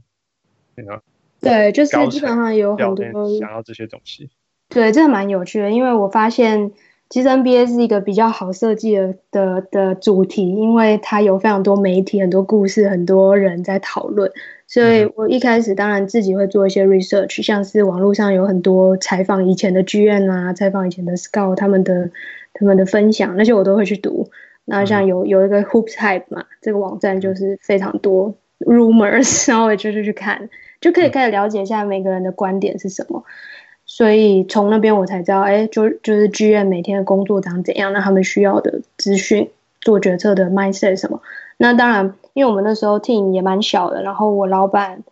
对，就是基本上有很多想要这些东西。对，这个蛮有趣的，因为我发现。其实 NBA 是一个比较好设计的的的主题，因为它有非常多媒体、很多故事、很多人在讨论，所以我一开始当然自己会做一些 research，像是网络上有很多采访以前的剧院啊，采访以前的 Scout 他们的他们的分享，那些我都会去读。那像有有一个 Hoops Hype 嘛，这个网站就是非常多 rumors，然后我就去看，就可以开始了解一下每个人的观点是什么。所以从那边我才知道，哎，就就是剧院每天的工作长怎样，那他们需要的资讯、做决策的 mindset 什么。那当然，因为我们那时候 team 也蛮小的，然后我老板，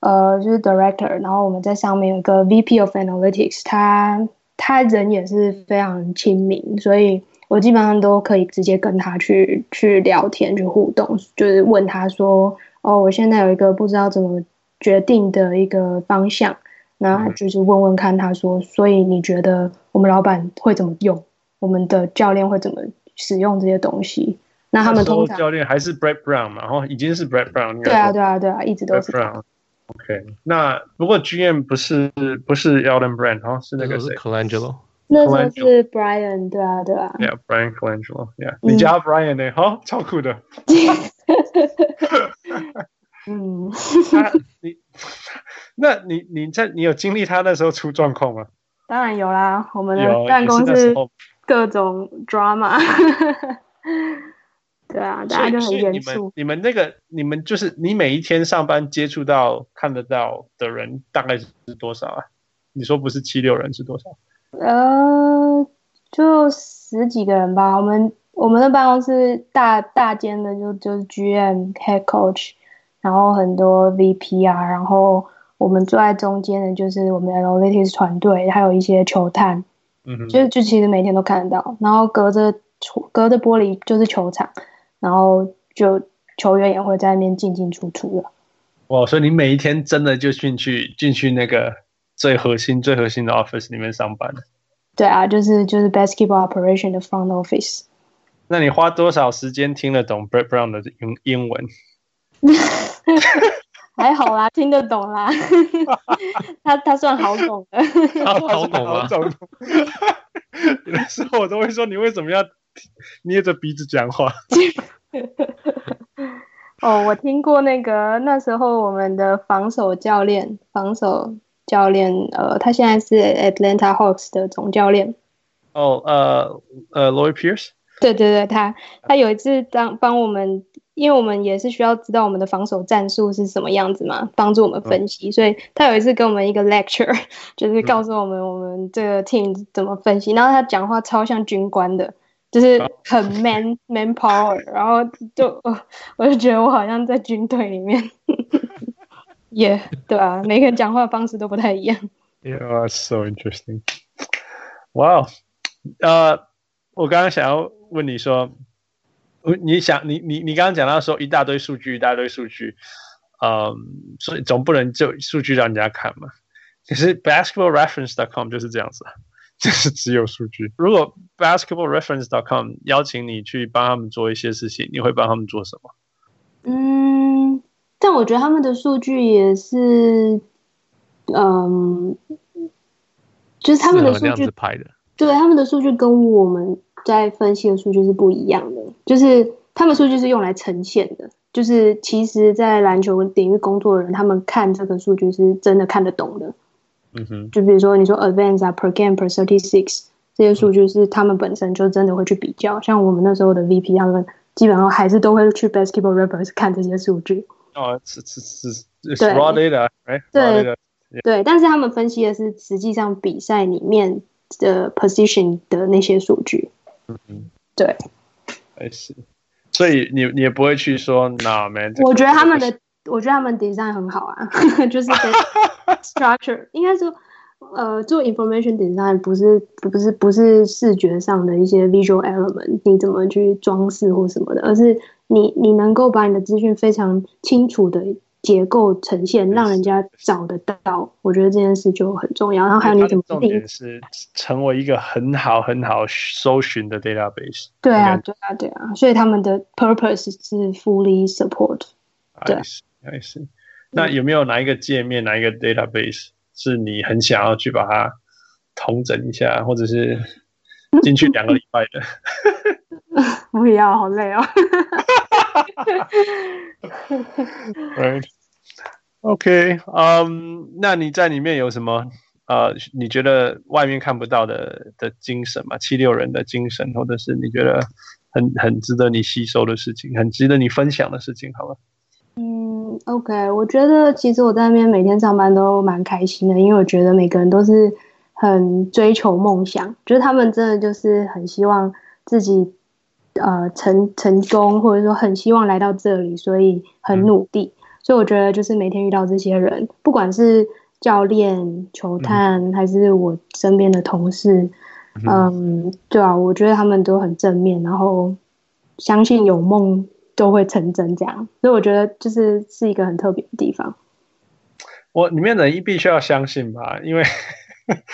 呃，就是 director，然后我们在上面有一个 VP of Analytics，他他人也是非常亲民，所以我基本上都可以直接跟他去去聊天、去互动，就是问他说，哦，我现在有一个不知道怎么决定的一个方向。那就是问问看，他说，所以你觉得我们老板会怎么用？我们的教练会怎么使用这些东西？那他们通常教练还是 Brett Brown 嘛？然后已经是 Brett Brown。对啊，对啊，对啊，一直都是 Brett Brown。OK，那不过 GM 不是不是 Elton Brand 哦，是那个是 Colangelo。那时候是 Brian，对啊，对啊。Yeah，Brian Colangelo，Yeah，你叫 Brian 呢？好，超酷的。嗯，他你，那你你在你有经历他那时候出状况吗？当然有啦，我们的办公室各种 drama。对啊，大家就很严肃。你们那个，你们就是你每一天上班接触到看得到的人大概是多少啊？你说不是七六人是多少？呃，就十几个人吧。我们我们的办公室大大间的就就是 GM head coach。然后很多 VP 啊，然后我们坐在中间的，就是我们的 Analytics 团队，还有一些球探，嗯哼，就就其实每天都看得到。然后隔着隔着玻璃就是球场，然后就球员也会在那边进进出出的。哇，所以你每一天真的就进去进去那个最核心最核心的 office 里面上班？对啊，就是就是 basketball operation 的 front office。那你花多少时间听得懂 Brett Brown 的英英文？还好啦，听得懂啦。他他算好懂的，他好懂吗？有的 时候我都会说，你为什么要 捏着鼻子讲话？哦，我听过那个那时候我们的防守教练，防守教练，呃，他现在是 Atlanta Hawks 的总教练。哦，呃呃，Lloyd Pierce。对对对，他他有一次当帮我们。因为我们也是需要知道我们的防守战术是什么样子嘛，帮助我们分析。嗯、所以他有一次给我们一个 lecture，就是告诉我们我们这个 team 怎么分析。然后他讲话超像军官的，就是很 man、嗯、man power。然后就我就觉得我好像在军队里面，也、yeah, 对啊，每个人讲话的方式都不太一样。Yeah, that's so interesting. Wow，呃，我刚刚想要问你说。你想，你你你刚刚讲到说一大堆数据，一大堆数据，嗯，所以总不能就数据让人家看嘛。可是 basketballreference.com 就是这样子，就是只有数据。如果 basketballreference.com 邀请你去帮他们做一些事情，你会帮他们做什么？嗯，但我觉得他们的数据也是，嗯，就是他们的数据拍的，对，他们的数据跟我们在分析的数据是不一样的，就是他们数据是用来呈现的。就是其实，在篮球领域工作的人，他们看这个数据是真的看得懂的。嗯哼，就比如说你说 advance 啊，per game per thirty six 这些数据是他们本身就真的会去比较。像我们那时候的 VP，他们基本上还是都会去 Basketball Reference 看这些数据。哦，是是是是 raw data，哎，对对，但是他们分析的是实际上比赛里面的 position 的那些数据。嗯哼，对，还是。所以你你也不会去说那 man，我觉得他们的，我觉得他们 design 很好啊，就是 structure 应该说，呃，做 information design 不是不是不是视觉上的一些 visual element，你怎么去装饰或什么的，而是你你能够把你的资讯非常清楚的。结构呈现，让人家找得到，我觉得这件事就很重要。然后还有你怎么定？重点是成为一个很好很好搜寻的 database。对啊，对啊，对啊。所以他们的 purpose 是 fully support。对，I see。那有没有哪一个界面，哪一个 database 是你很想要去把它统整一下，或者是进去两个礼拜的？不要，好累哦。Right. OK，嗯、um，那你在里面有什么呃，你觉得外面看不到的的精神嘛？七六人的精神，或者是你觉得很很值得你吸收的事情，很值得你分享的事情，好吗？嗯，OK，我觉得其实我在那边每天上班都蛮开心的，因为我觉得每个人都是很追求梦想，就是他们真的就是很希望自己呃成成功，或者说很希望来到这里，所以很努力。嗯所以我觉得，就是每天遇到这些人，不管是教练、球探，还是我身边的同事，嗯，嗯，对啊，我觉得他们都很正面，然后相信有梦都会成真，这样。所以我觉得，就是是一个很特别的地方。我里面的人必须要相信吧，因为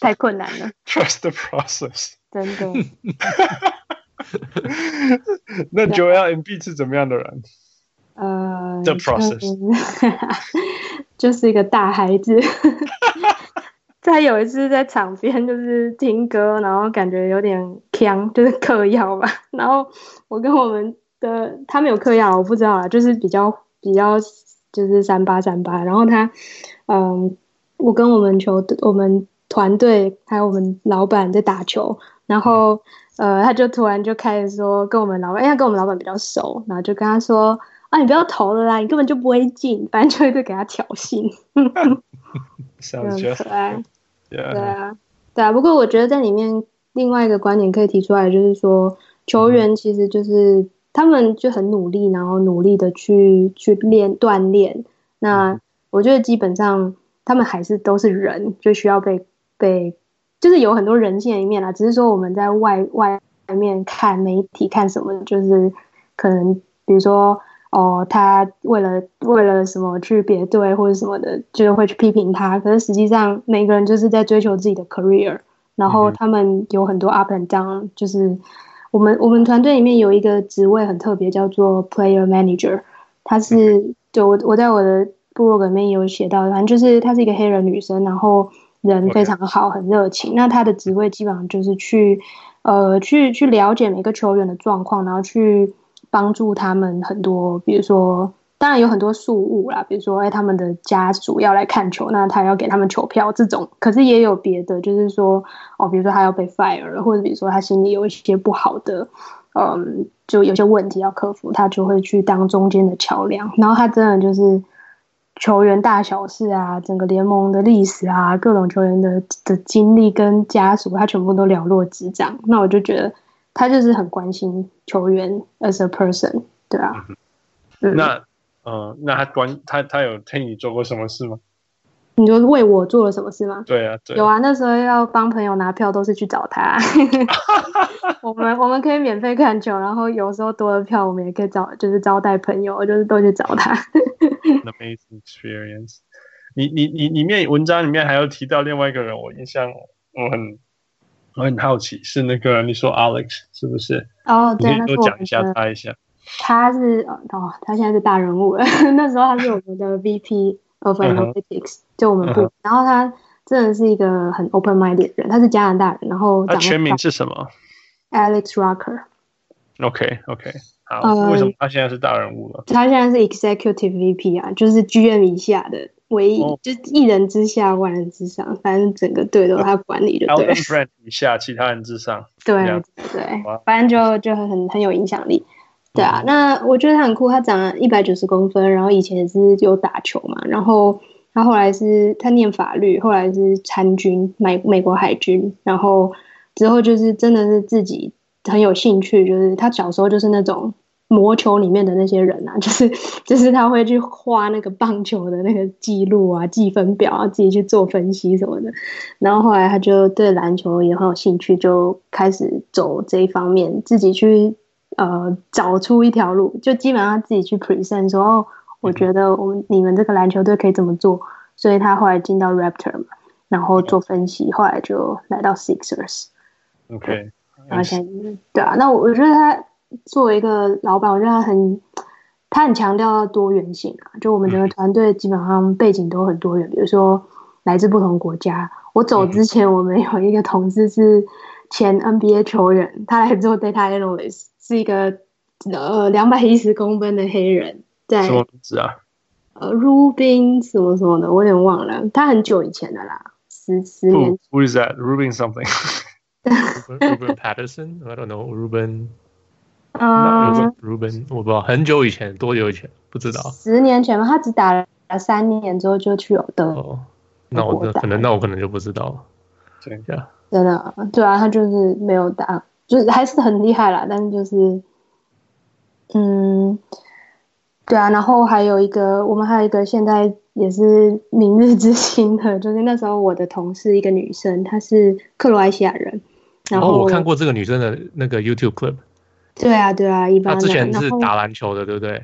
太困难了。Trust the process，真的。那 Joel Embiid 是怎么样的人？呃，The process 就是一个大孩子。他有一次在场边就是听歌，然后感觉有点呛，就是嗑药吧。然后我跟我们的他没有嗑药，我不知道啊，就是比较比较就是三八三八。然后他，嗯，我跟我们球我们团队还有我们老板在打球，然后。呃，他就突然就开始说跟我们老板，因为他跟我们老板比较熟，然后就跟他说啊，你不要投了啦，你根本就不会进，反正就会在给他挑衅，就很可爱。对啊，对啊。不过我觉得在里面另外一个观点可以提出来，就是说球员其实就是他们就很努力，然后努力的去去练锻炼。那我觉得基本上他们还是都是人，就需要被被。就是有很多人性的一面啦，只是说我们在外外面看媒体看什么，就是可能比如说哦，他为了为了什么去别队或者什么的，就是会去批评他。可是实际上每个人就是在追求自己的 career，然后他们有很多 up and down。就是我们我们团队里面有一个职位很特别，叫做 player manager，他是就我我在我的部落格里面有写到，反正就是她是一个黑人女生，然后。人非常好，很热情。那她的职位基本上就是去，呃，去去了解每个球员的状况，然后去帮助他们很多。比如说，当然有很多事务啦，比如说，哎，他们的家属要来看球，那他要给他们球票这种。可是也有别的，就是说，哦，比如说他要被 fire 了，或者比如说他心里有一些不好的，嗯，就有些问题要克服，他就会去当中间的桥梁。然后他真的就是。球员大小事啊，整个联盟的历史啊，各种球员的的经历跟家属，他全部都了若指掌。那我就觉得他就是很关心球员 as a person，对啊。嗯、那，呃，那他关他他有替你做过什么事吗？你就为我做了什么事吗？对啊，对。有啊，那时候要帮朋友拿票，都是去找他。我们我们可以免费看球，然后有时候多了票，我们也可以找，就是招待朋友，就是都去找他。Amazing experience。你你你里面文章里面还有提到另外一个人，我印象我很我很好奇，是那个你说 Alex 是不是？哦，对，你多讲一下他一下。他是哦，他现在是大人物了。那时候他是我们的 VP of Analytics，就我们部。然后他真的是一个很 open-minded 的人，他是加拿大人。然后他全名是什么？Alex Rocker。OK OK，好。为什么他现在是大人物了？他现在是 Executive VP 啊，就是 GM 以下的唯一，就一人之下，万人之上，反正整个队都他管理，就对。以下，其他人之上。对对，反正就就很很有影响力。对啊，那我觉得他很酷，他长了一百九十公分，然后以前是有打球嘛，然后他后来是他念法律，后来是参军，美美国海军，然后之后就是真的是自己很有兴趣，就是他小时候就是那种魔球里面的那些人啊，就是 就是他会去画那个棒球的那个记录啊、计分表啊，自己去做分析什么的，然后后来他就对篮球也很有兴趣，就开始走这一方面，自己去。呃，找出一条路，就基本上自己去 present 说，哦，我觉得我们你们这个篮球队可以怎么做，所以他后来进到 Raptor 嘛，然后做分析，后来就来到 Sixers。OK，然后现在对啊，那我我觉得他作为一个老板，我觉得他很他很强调多元性啊，就我们整个团队基本上背景都很多元，比如说来自不同国家。我走之前，我们有一个同事是前 NBA 球员，他来做 Data Analyst。是一个呃两百一十公分的黑人，在什么名字啊？呃，Rubin 什么什么的，我有点忘了。他很久以前的啦，十十年。Who is that? Rubin something? Ruben Patterson? I don't know. Ruben. 啊，Ruben，我不知道，很久以前，多久以前？不知道。十年前吧，他只打了三年之后就去有德。哦，那我可能，那我可能就不知道了。对呀，真的，对啊，他就是没有打。就是还是很厉害啦，但是就是，嗯，对啊，然后还有一个，我们还有一个现在也是明日之星的，就是那时候我的同事一个女生，她是克罗埃西亚人，然后、哦、我看过这个女生的那个 YouTube clip，对啊对啊，一般他之前是打篮球的，对不对？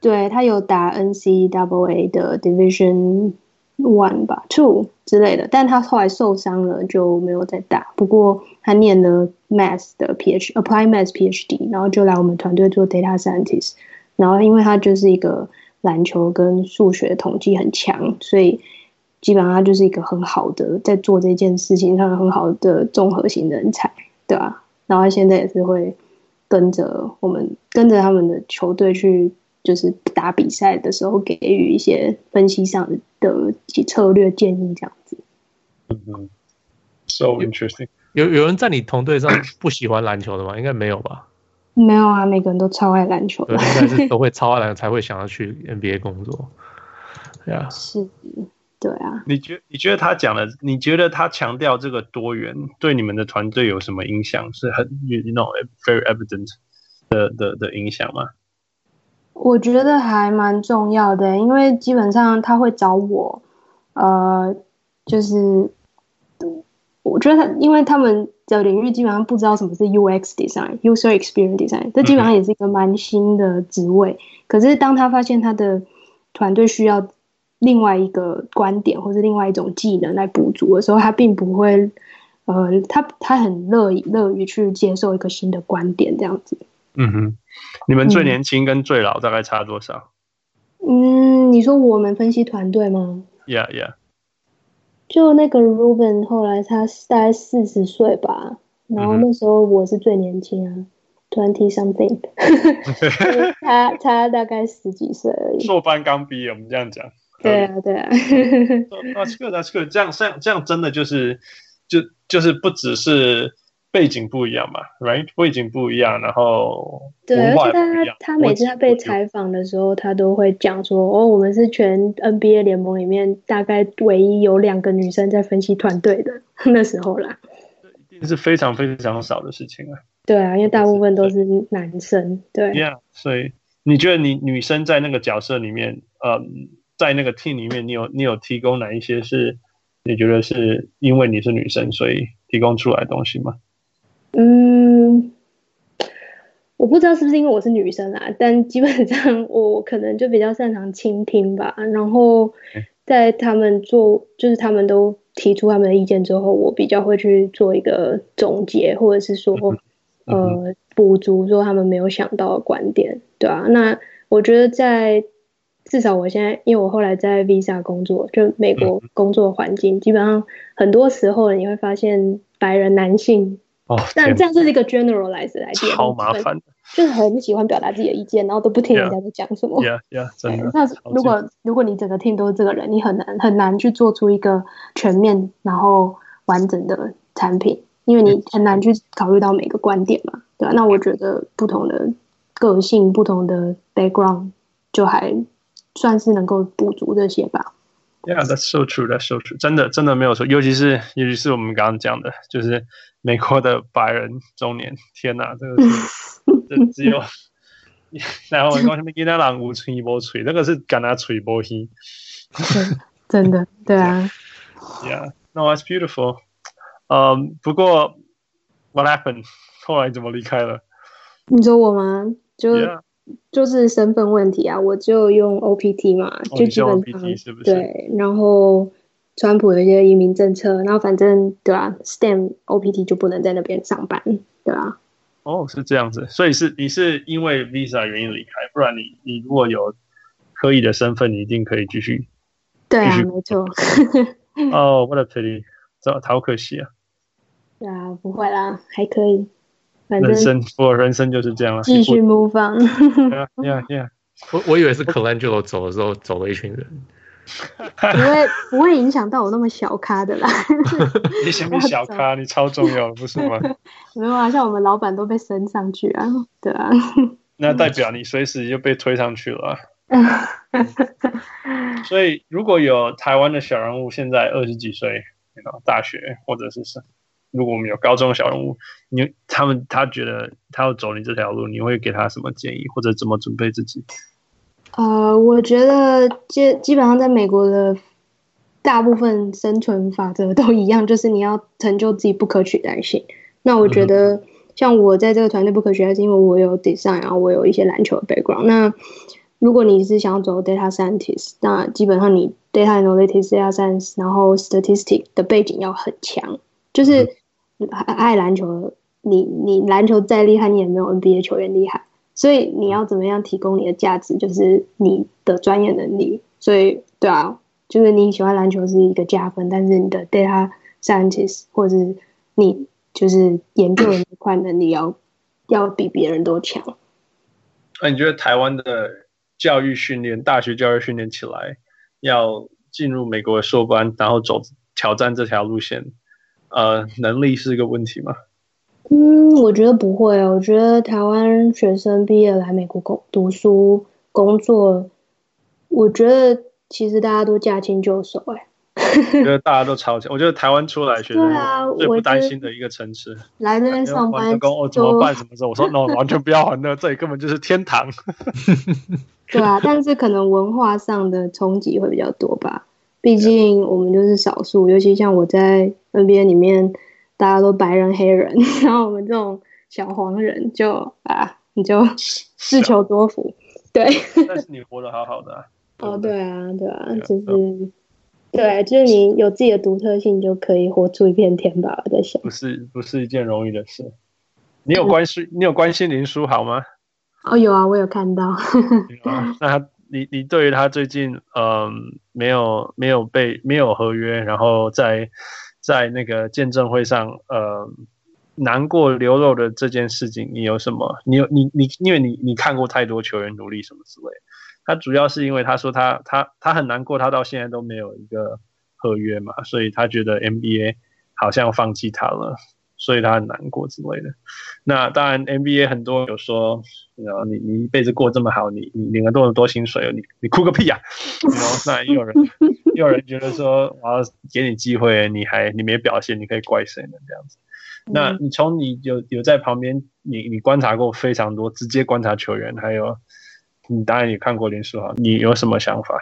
对，他有打 NCAA 的 Division。One 吧，Two 之类的，但他后来受伤了，就没有再打。不过他念了 Math 的 PhD，Apply Math PhD，然后就来我们团队做 Data Scientist。然后因为他就是一个篮球跟数学统计很强，所以基本上他就是一个很好的在做这件事情上很好的综合型人才，对吧、啊？然后他现在也是会跟着我们，跟着他们的球队去。就是打比赛的时候，给予一些分析上的一些策略建议，这样子。嗯嗯，so interesting。有有人在你同队上不喜欢篮球的吗？应该没有吧？没有啊，每个人都超爱篮球的，应该是都会 超爱篮球才会想要去 NBA 工作。对啊，是，对啊。你觉你觉得他讲的，你觉得他强调这个多元对你们的团队有什么影响？是很 you know very evident 的的的影响吗？我觉得还蛮重要的，因为基本上他会找我，呃，就是我觉得他，因为他们的领域基本上不知道什么是 UX design，user experience design，这基本上也是一个蛮新的职位。嗯、可是当他发现他的团队需要另外一个观点或是另外一种技能来补足的时候，他并不会，呃，他他很乐意乐于去接受一个新的观点，这样子。嗯哼。你们最年轻跟最老大概差多少？嗯，你说我们分析团队吗？Yeah, yeah。就那个 Ruben，后来他大概四十岁吧，然后那时候我是最年轻啊，twenty something。他他大概十几岁而已。硕班刚毕业，我们这样讲。对啊，对啊。That's good, that's good。这样这样这样真的就是，就就是不只是。背景不一样嘛，right？背景不一样，然后对，而且他他每次他被采访的时候，他都会讲说：“哦，我们是全 NBA 联盟里面大概唯一有两个女生在分析团队的 那时候啦。”一定是非常非常少的事情啊。对啊，因为大部分都是男生。对，对，yeah, 所以你觉得你女生在那个角色里面，嗯，在那个 team 里面，你有你有提供哪一些是你觉得是因为你是女生所以提供出来的东西吗？嗯，我不知道是不是因为我是女生啊，但基本上我可能就比较擅长倾听吧。然后在他们做，就是他们都提出他们的意见之后，我比较会去做一个总结，或者是说，呃，补足说他们没有想到的观点，对啊，那我觉得在至少我现在，因为我后来在 Visa 工作，就美国工作环境，基本上很多时候你会发现白人男性。哦，但这样是一个 generalize 来讲，超麻烦的，就是很喜欢表达自己的意见，然后都不听人家在讲什么。Yeah, yeah, 真的。那如果如果你整个 team 都是这个人，你很难很难去做出一个全面然后完整的产品，因为你很难去考虑到每个观点嘛，对吧？那我觉得不同的个性、不同的 background 就还算是能够补足这些吧。Yeah, that's so true. That's so true. 真的真的没有错，尤其是尤其是我们刚刚讲的，就是。美国的白人中年，天哪，这个是 这只有，然后我刚才没跟他讲无吹波吹，那个是跟他吹波气，真的，对啊，Yeah，no, it's beautiful。嗯，不过 What happened？后来怎么离开了？你说我吗？就 Yeah. 就是身份问题啊，我就用 OPT 嘛，就基本上、哦、OPT 是不是？对，然后。川普有一些移民政策，然后反正对吧、啊、？STEM OPT 就不能在那边上班，对吧、啊？哦，是这样子，所以是你是因为 Visa 原因离开，不然你你如果有可以的身份，你一定可以继续。对啊，没错。哦，我的天，这好可惜啊。对啊，不会啦，还可以。反正人生，我人生就是这样了，继续 move on。Yeah, yeah, yeah. 我我以为是 Colangelo 走的时候走了一群人。不会不会影响到我那么小咖的啦。你什么小咖？你超重要，不是吗？没有啊，像我们老板都被升上去啊，对啊。那代表你随时就被推上去了。所以如果有台湾的小人物，现在二十几岁，大学或者是什，如果我们有高中的小人物，你他们他觉得他要走你这条路，你会给他什么建议，或者怎么准备自己？呃，我觉得基基本上在美国的大部分生存法则都一样，就是你要成就自己不可取代性。那我觉得像我在这个团队不可取代，是因为我有 design，然后我有一些篮球的 background。那如果你是想要走 data scientist，那基本上你 data analytics、data science，然后 statistics 的背景要很强。就是爱篮球，你你篮球再厉害，你也没有 NBA 球员厉害。所以你要怎么样提供你的价值，就是你的专业能力。所以，对啊，就是你喜欢篮球是一个加分，但是你的 data scientist 或者是你就是研究的那块能力要要比别人都强。那你觉得台湾的教育训练，大学教育训练起来，要进入美国的硕班，然后走挑战这条路线，呃，能力是一个问题吗？嗯，我觉得不会哦。我觉得台湾学生毕业来美国工读书工作，我觉得其实大家都驾轻就熟哎。我觉得 大家都超强。我觉得台湾出来学生最不担心的一个城市。来这边上班工，我怎么办？什么时候？我说 no，完全不要玩的，这里根本就是天堂。对啊，但是可能文化上的冲击会比较多吧。毕竟我们就是少数，尤其像我在 NBA 里面。大家都白人黑人，然后我们这种小黄人就啊，你就自求多福，对。但是你活得好好的啊。哦，对啊，对啊，就是，对，就是你有自己的独特性，就可以活出一片天吧。我在想，不是，不是一件容易的事。你有关心，你有关心林书豪吗？哦，有啊，我有看到。那他，你你对于他最近嗯、呃，没有没有被没有合约，然后在。在那个见证会上，呃，难过流露的这件事情，你有什么？你有你你，因为你你看过太多球员努力什么之类。他主要是因为他说他他他很难过，他到现在都没有一个合约嘛，所以他觉得 NBA 好像放弃他了，所以他很难过之类的。那当然，NBA 很多有说，然后你你一辈子过这么好，你你领了多么多薪水，你你哭个屁呀、啊！然后那也有人也。有人觉得说，我要给你机会，你还你没表现，你可以怪谁呢？这样子，那你从你有有在旁边，你你观察过非常多，直接观察球员，还有你当然也看过林书豪，你有什么想法？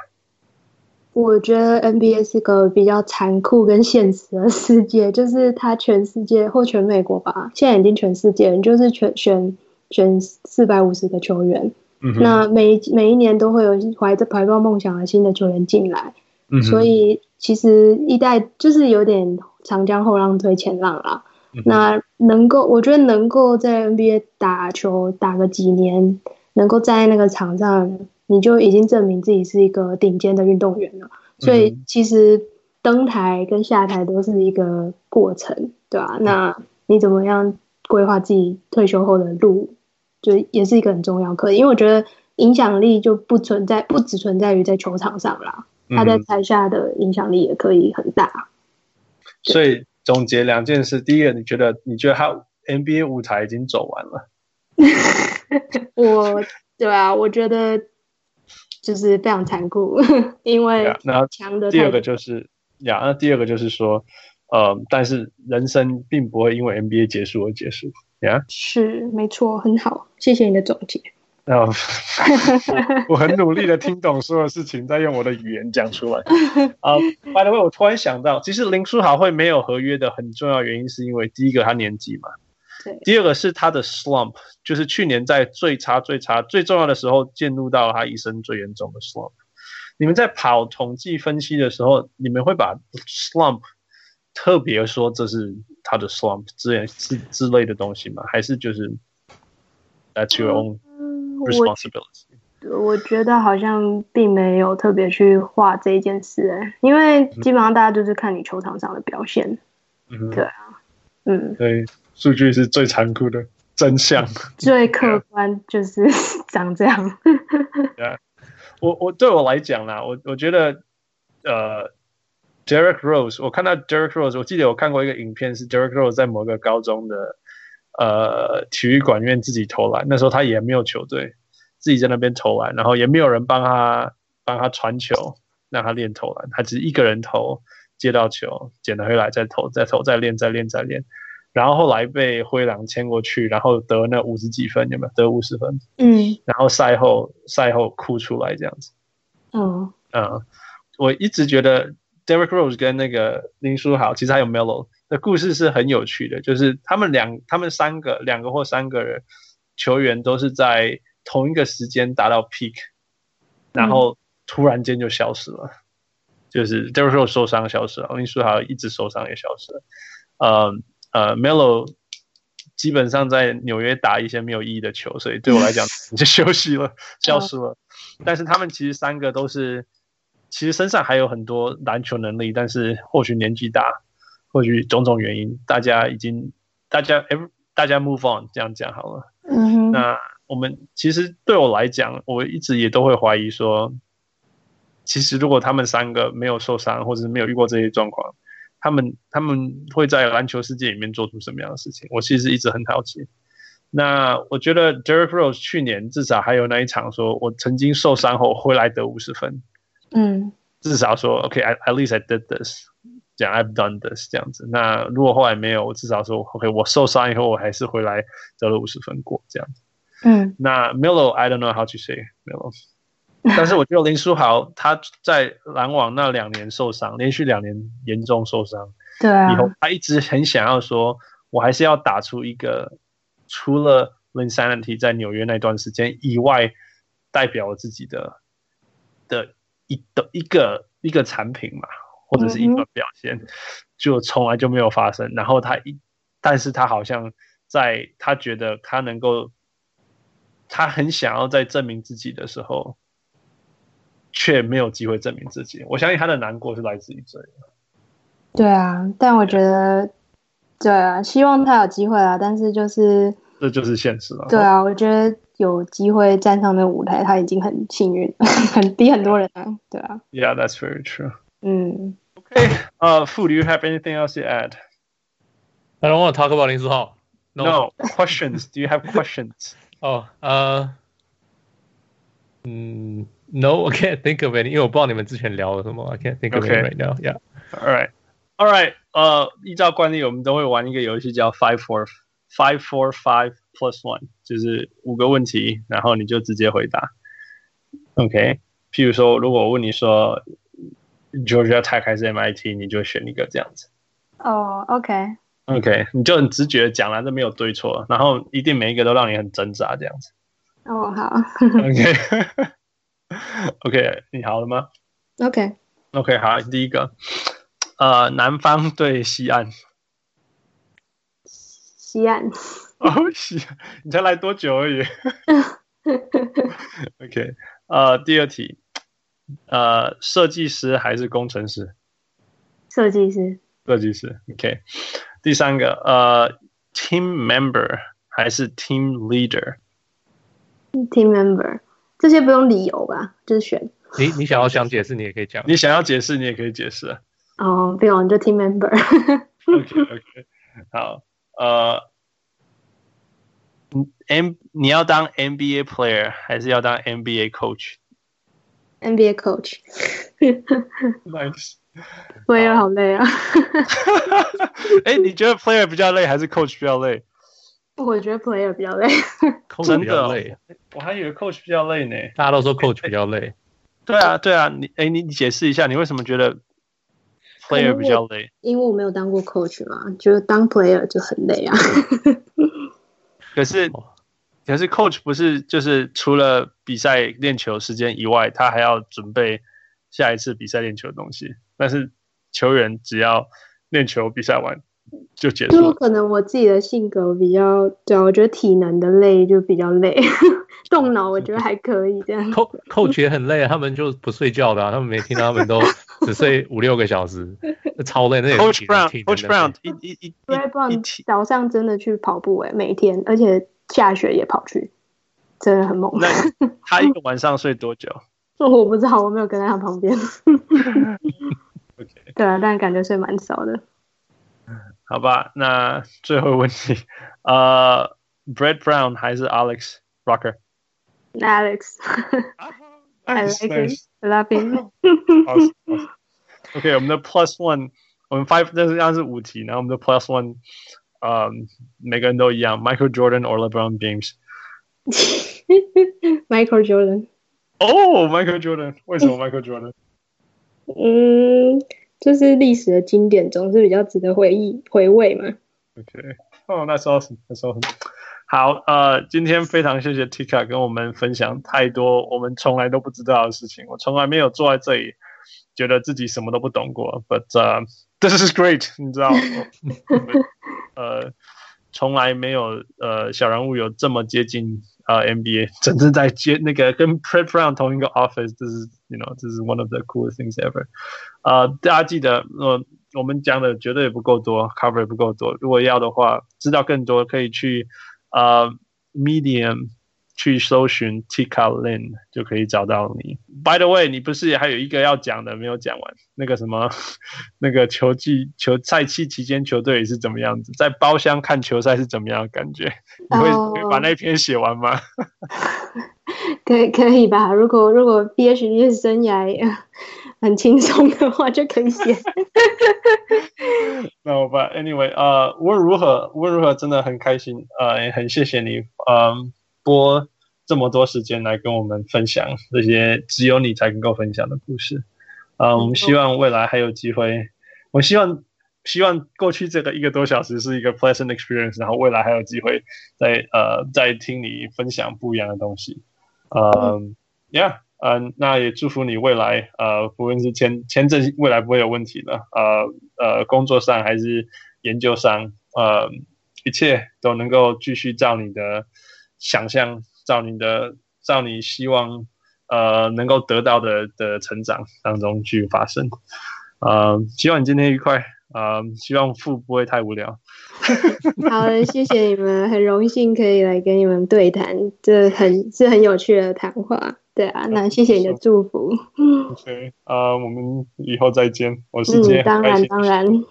我觉得 NBA 是个比较残酷跟现实的世界，就是他全世界或全美国吧，现在已经全世界，就是全选选四百五十个球员，嗯、那每每一年都会有怀着怀抱梦想的新的球员进来，嗯、所以其实一代就是有点长江后浪推前浪啦。嗯、那能够，我觉得能够在 NBA 打球打个几年，能够在那个场上。你就已经证明自己是一个顶尖的运动员了，所以其实登台跟下台都是一个过程，对吧？那你怎么样规划自己退休后的路，就也是一个很重要课题。因为我觉得影响力就不存在，不只存在于在球场上啦，他在台下的影响力也可以很大。所以总结两件事：第一个，你觉得你觉得他 NBA 舞台已经走完了？我对啊，我觉得。就是非常残酷，因为强的。第二个就是呀，那第二个就是说，呃，但是人生并不会因为 NBA 结束而结束呀。是，没错，很好，谢谢你的总结。啊，我很努力的听懂所有事情，再用我的语言讲出来。啊，uh，by the way，我突然想到，其实林书豪会没有合约的很重要原因，是因为第一个他年纪嘛。第二个是他的 slump，就是去年在最差、最差、最重要的时候，进入到他一生最严重的 slump。你们在跑统计分析的时候，你们会把 slump 特别说这是他的 slump 之类之之类的东西吗？还是就是 that's your own responsibility？我，我觉得好像并没有特别去画这一件事，哎，因为基本上大家就是看你球场上的表现。嗯，对啊，嗯，对。数据是最残酷的真相，最客观就是 长这样。Yeah. 我我对我来讲啦，我我觉得，呃，Derrick Rose，我看到 Derrick Rose，我记得我看过一个影片，是 Derrick Rose 在某个高中的呃体育馆院自己投篮，那时候他也没有球队，自己在那边投篮，然后也没有人帮他帮他传球，让他练投篮，他只是一个人投，接到球捡了回来再投，再投，再练，再练，再练。然后后来被灰狼签过去，然后得那五十几分，有没有得五十分？嗯，然后赛后赛后哭出来这样子。嗯嗯，我一直觉得 Derrick Rose 跟那个林书豪，其实还有 Melo 的故事是很有趣的，就是他们两他们三个两个或三个人球员都是在同一个时间达到 peak，然后突然间就消失了，嗯、就是 Derrick Rose 受伤消失了，林书豪一直受伤也消失了，嗯。呃，Melo 基本上在纽约打一些没有意义的球，所以对我来讲 就休息了，消失了。但是他们其实三个都是，其实身上还有很多篮球能力，但是或许年纪大，或许种种原因，大家已经大家 every 大家 move on 这样讲好了。嗯哼。那我们其实对我来讲，我一直也都会怀疑说，其实如果他们三个没有受伤，或者是没有遇过这些状况。他们他们会在篮球世界里面做出什么样的事情？我其实一直很好奇。那我觉得 Derrick Rose 去年至少还有那一场，说我曾经受伤后回来得五十分。嗯，至少说 OK，at、okay, at least I did this，讲 I've done this 这样子。那如果后来没有，我至少说 OK，我受伤以后我还是回来得了五十分过这样子。嗯，那 Melo，I don't know how to say Melo。但是我觉得林书豪他在篮网那两年受伤，连续两年严重受伤，对啊，以后他一直很想要说，我还是要打出一个除了 Linsanity 在纽约那段时间以外，代表我自己的的一的一个一个产品嘛，或者是一个表现，嗯、就从来就没有发生。然后他一，但是他好像在他觉得他能够，他很想要在证明自己的时候。却没有机会证明自己，我相信他的难过是来自于这里。对啊，但我觉得，对啊，希望他有机会啊，但是就是这就是现实了。对啊，我觉得有机会站上那个舞台，他已经很幸运，很比很多人啊。对啊。Yeah, that's very true. 嗯。Okay. Uh, Fu, do you have anything else to add? I don't want to talk about 林书豪。No. no. Questions? Do you have questions? Oh, uh. 嗯。No, I can't think of any，因为我不知道你们之前聊了什么。I can't think of it right now. Yeah. All right. All right. 呃，依照惯例，我们都会玩一个游戏叫 Five Four Five Four Five Plus One，就是五个问题，然后你就直接回答。OK。譬如说，如果我问你说， Georgia Tech 还是 MIT，你就选一个这样子。哦、oh,，OK。OK，你就很直觉讲了，这没有对错，然后一定每一个都让你很挣扎这样子。哦、oh,，好。 OK，OK，你好了吗？OK，OK，、okay. okay, 好，第一个，呃，南方对西岸。西岸。哦，西岸，你才来多久而已。OK，呃，第二题，呃，设计师还是工程师？设计师。设计师。OK。第三个，呃，team member 还是 team leader？team member，这些不用理由吧？就是选。你你想要想解释，你也可以讲。你想要解释，你也可以解释。哦，不用，就 team member。OK OK，好，呃，M 你要当 NBA player 还是要当 NBA coach？NBA coach。Nice。player 好累啊！哎、欸，你觉得 player 比较累还是 coach 比较累？我觉得 player 比较累。比较累，我还以为 coach 比较累呢。大家都说 coach 比较累。欸、对啊，对啊，你哎、欸，你你解释一下，你为什么觉得 player 比较累？因为我没有当过 coach 嘛，觉得当 player 就很累啊。可是，可是 coach 不是就是除了比赛练球时间以外，他还要准备下一次比赛练球的东西。但是球员只要练球比赛完就结束。就可能我自己的性格比较，对啊，我觉得体能的累就比较累，动脑我觉得还可以这样。Coach 也很累，他们就不睡觉的，啊，他们每天他们都只睡五六个小时，超累。那 Coach Brown，Coach Brown 一一一一早上真的去跑步哎，每天，而且下雪也跑去，真的很猛。那 他一个晚上睡多久？我不知道，我没有跟在他旁边。Okay. 对啊，但感觉睡蛮少的。好吧，那最后问题，呃、uh,，Brett Brown 还是 Alex Rocker？Alex，I like it, love him。OK，我们的 Plus One，我们 Five 这是这样是五题，然后我们的 Plus One，呃、um,，每个人都一样，Michael Jordan or LeBron James？Michael Jordan。哦、oh,，Michael Jordan，为什么 Michael Jordan？嗯， 就是历史的经典，总是比较值得回忆回味嘛。OK，哦，那时候那时候好，呃，今天非常谢谢 Tika 跟我们分享太多我们从来都不知道的事情。我从来没有坐在这里，觉得自己什么都不懂过。But、this is great，你知道，呃，从来没有呃小人物有这么接近。呃、uh,，NBA 甚至在接那个跟 Brett Brown 同一个 office，这是，you know，这是 one of the coolest things ever。呃，大家记得，呃，我们讲的绝对也不够多，cover 也不够多。如果要的话，知道更多，可以去呃 Medium。 去搜寻 Tika Lin 就可以找到你。By the way，你不是还有一个要讲的没有讲完？那个什么，那个球季球赛期期间球队是怎么样子？在包厢看球赛是怎么样的感觉？你会、oh. 把那篇写完吗？可以可以吧？如果如果 PhD 生涯 很轻松的话，就可以写。那我把 Anyway，呃，无论如何，无论如何，真的很开心，呃，也很谢谢你，嗯。播这么多时间来跟我们分享这些只有你才能够分享的故事，啊、呃，我们希望未来还有机会。我希望希望过去这个一个多小时是一个 pleasant experience，然后未来还有机会再呃再听你分享不一样的东西。呃，Yeah，嗯、呃，那也祝福你未来呃，不论是签签证未来不会有问题的，呃呃，工作上还是研究上，呃，一切都能够继续照你的。想象照你的，照你希望，呃，能够得到的的成长当中去发生，呃，希望你今天愉快，呃，希望父不会太无聊。好的，谢谢你们，很荣幸可以来跟你们对谈，这很是很有趣的谈话。对啊，那谢谢你的祝福。OK，呃，我们以后再见。我是杰、嗯，当然当然。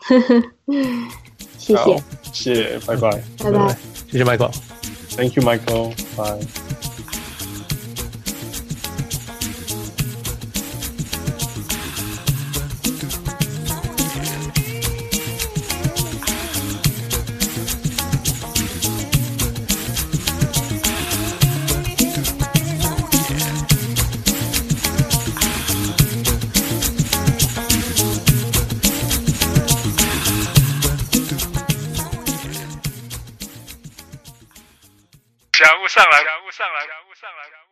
谢谢，谢谢，拜拜，拜拜，谢谢 Michael。Thank you, Michael. Bye. 上来，感悟上来，感悟上来，感悟。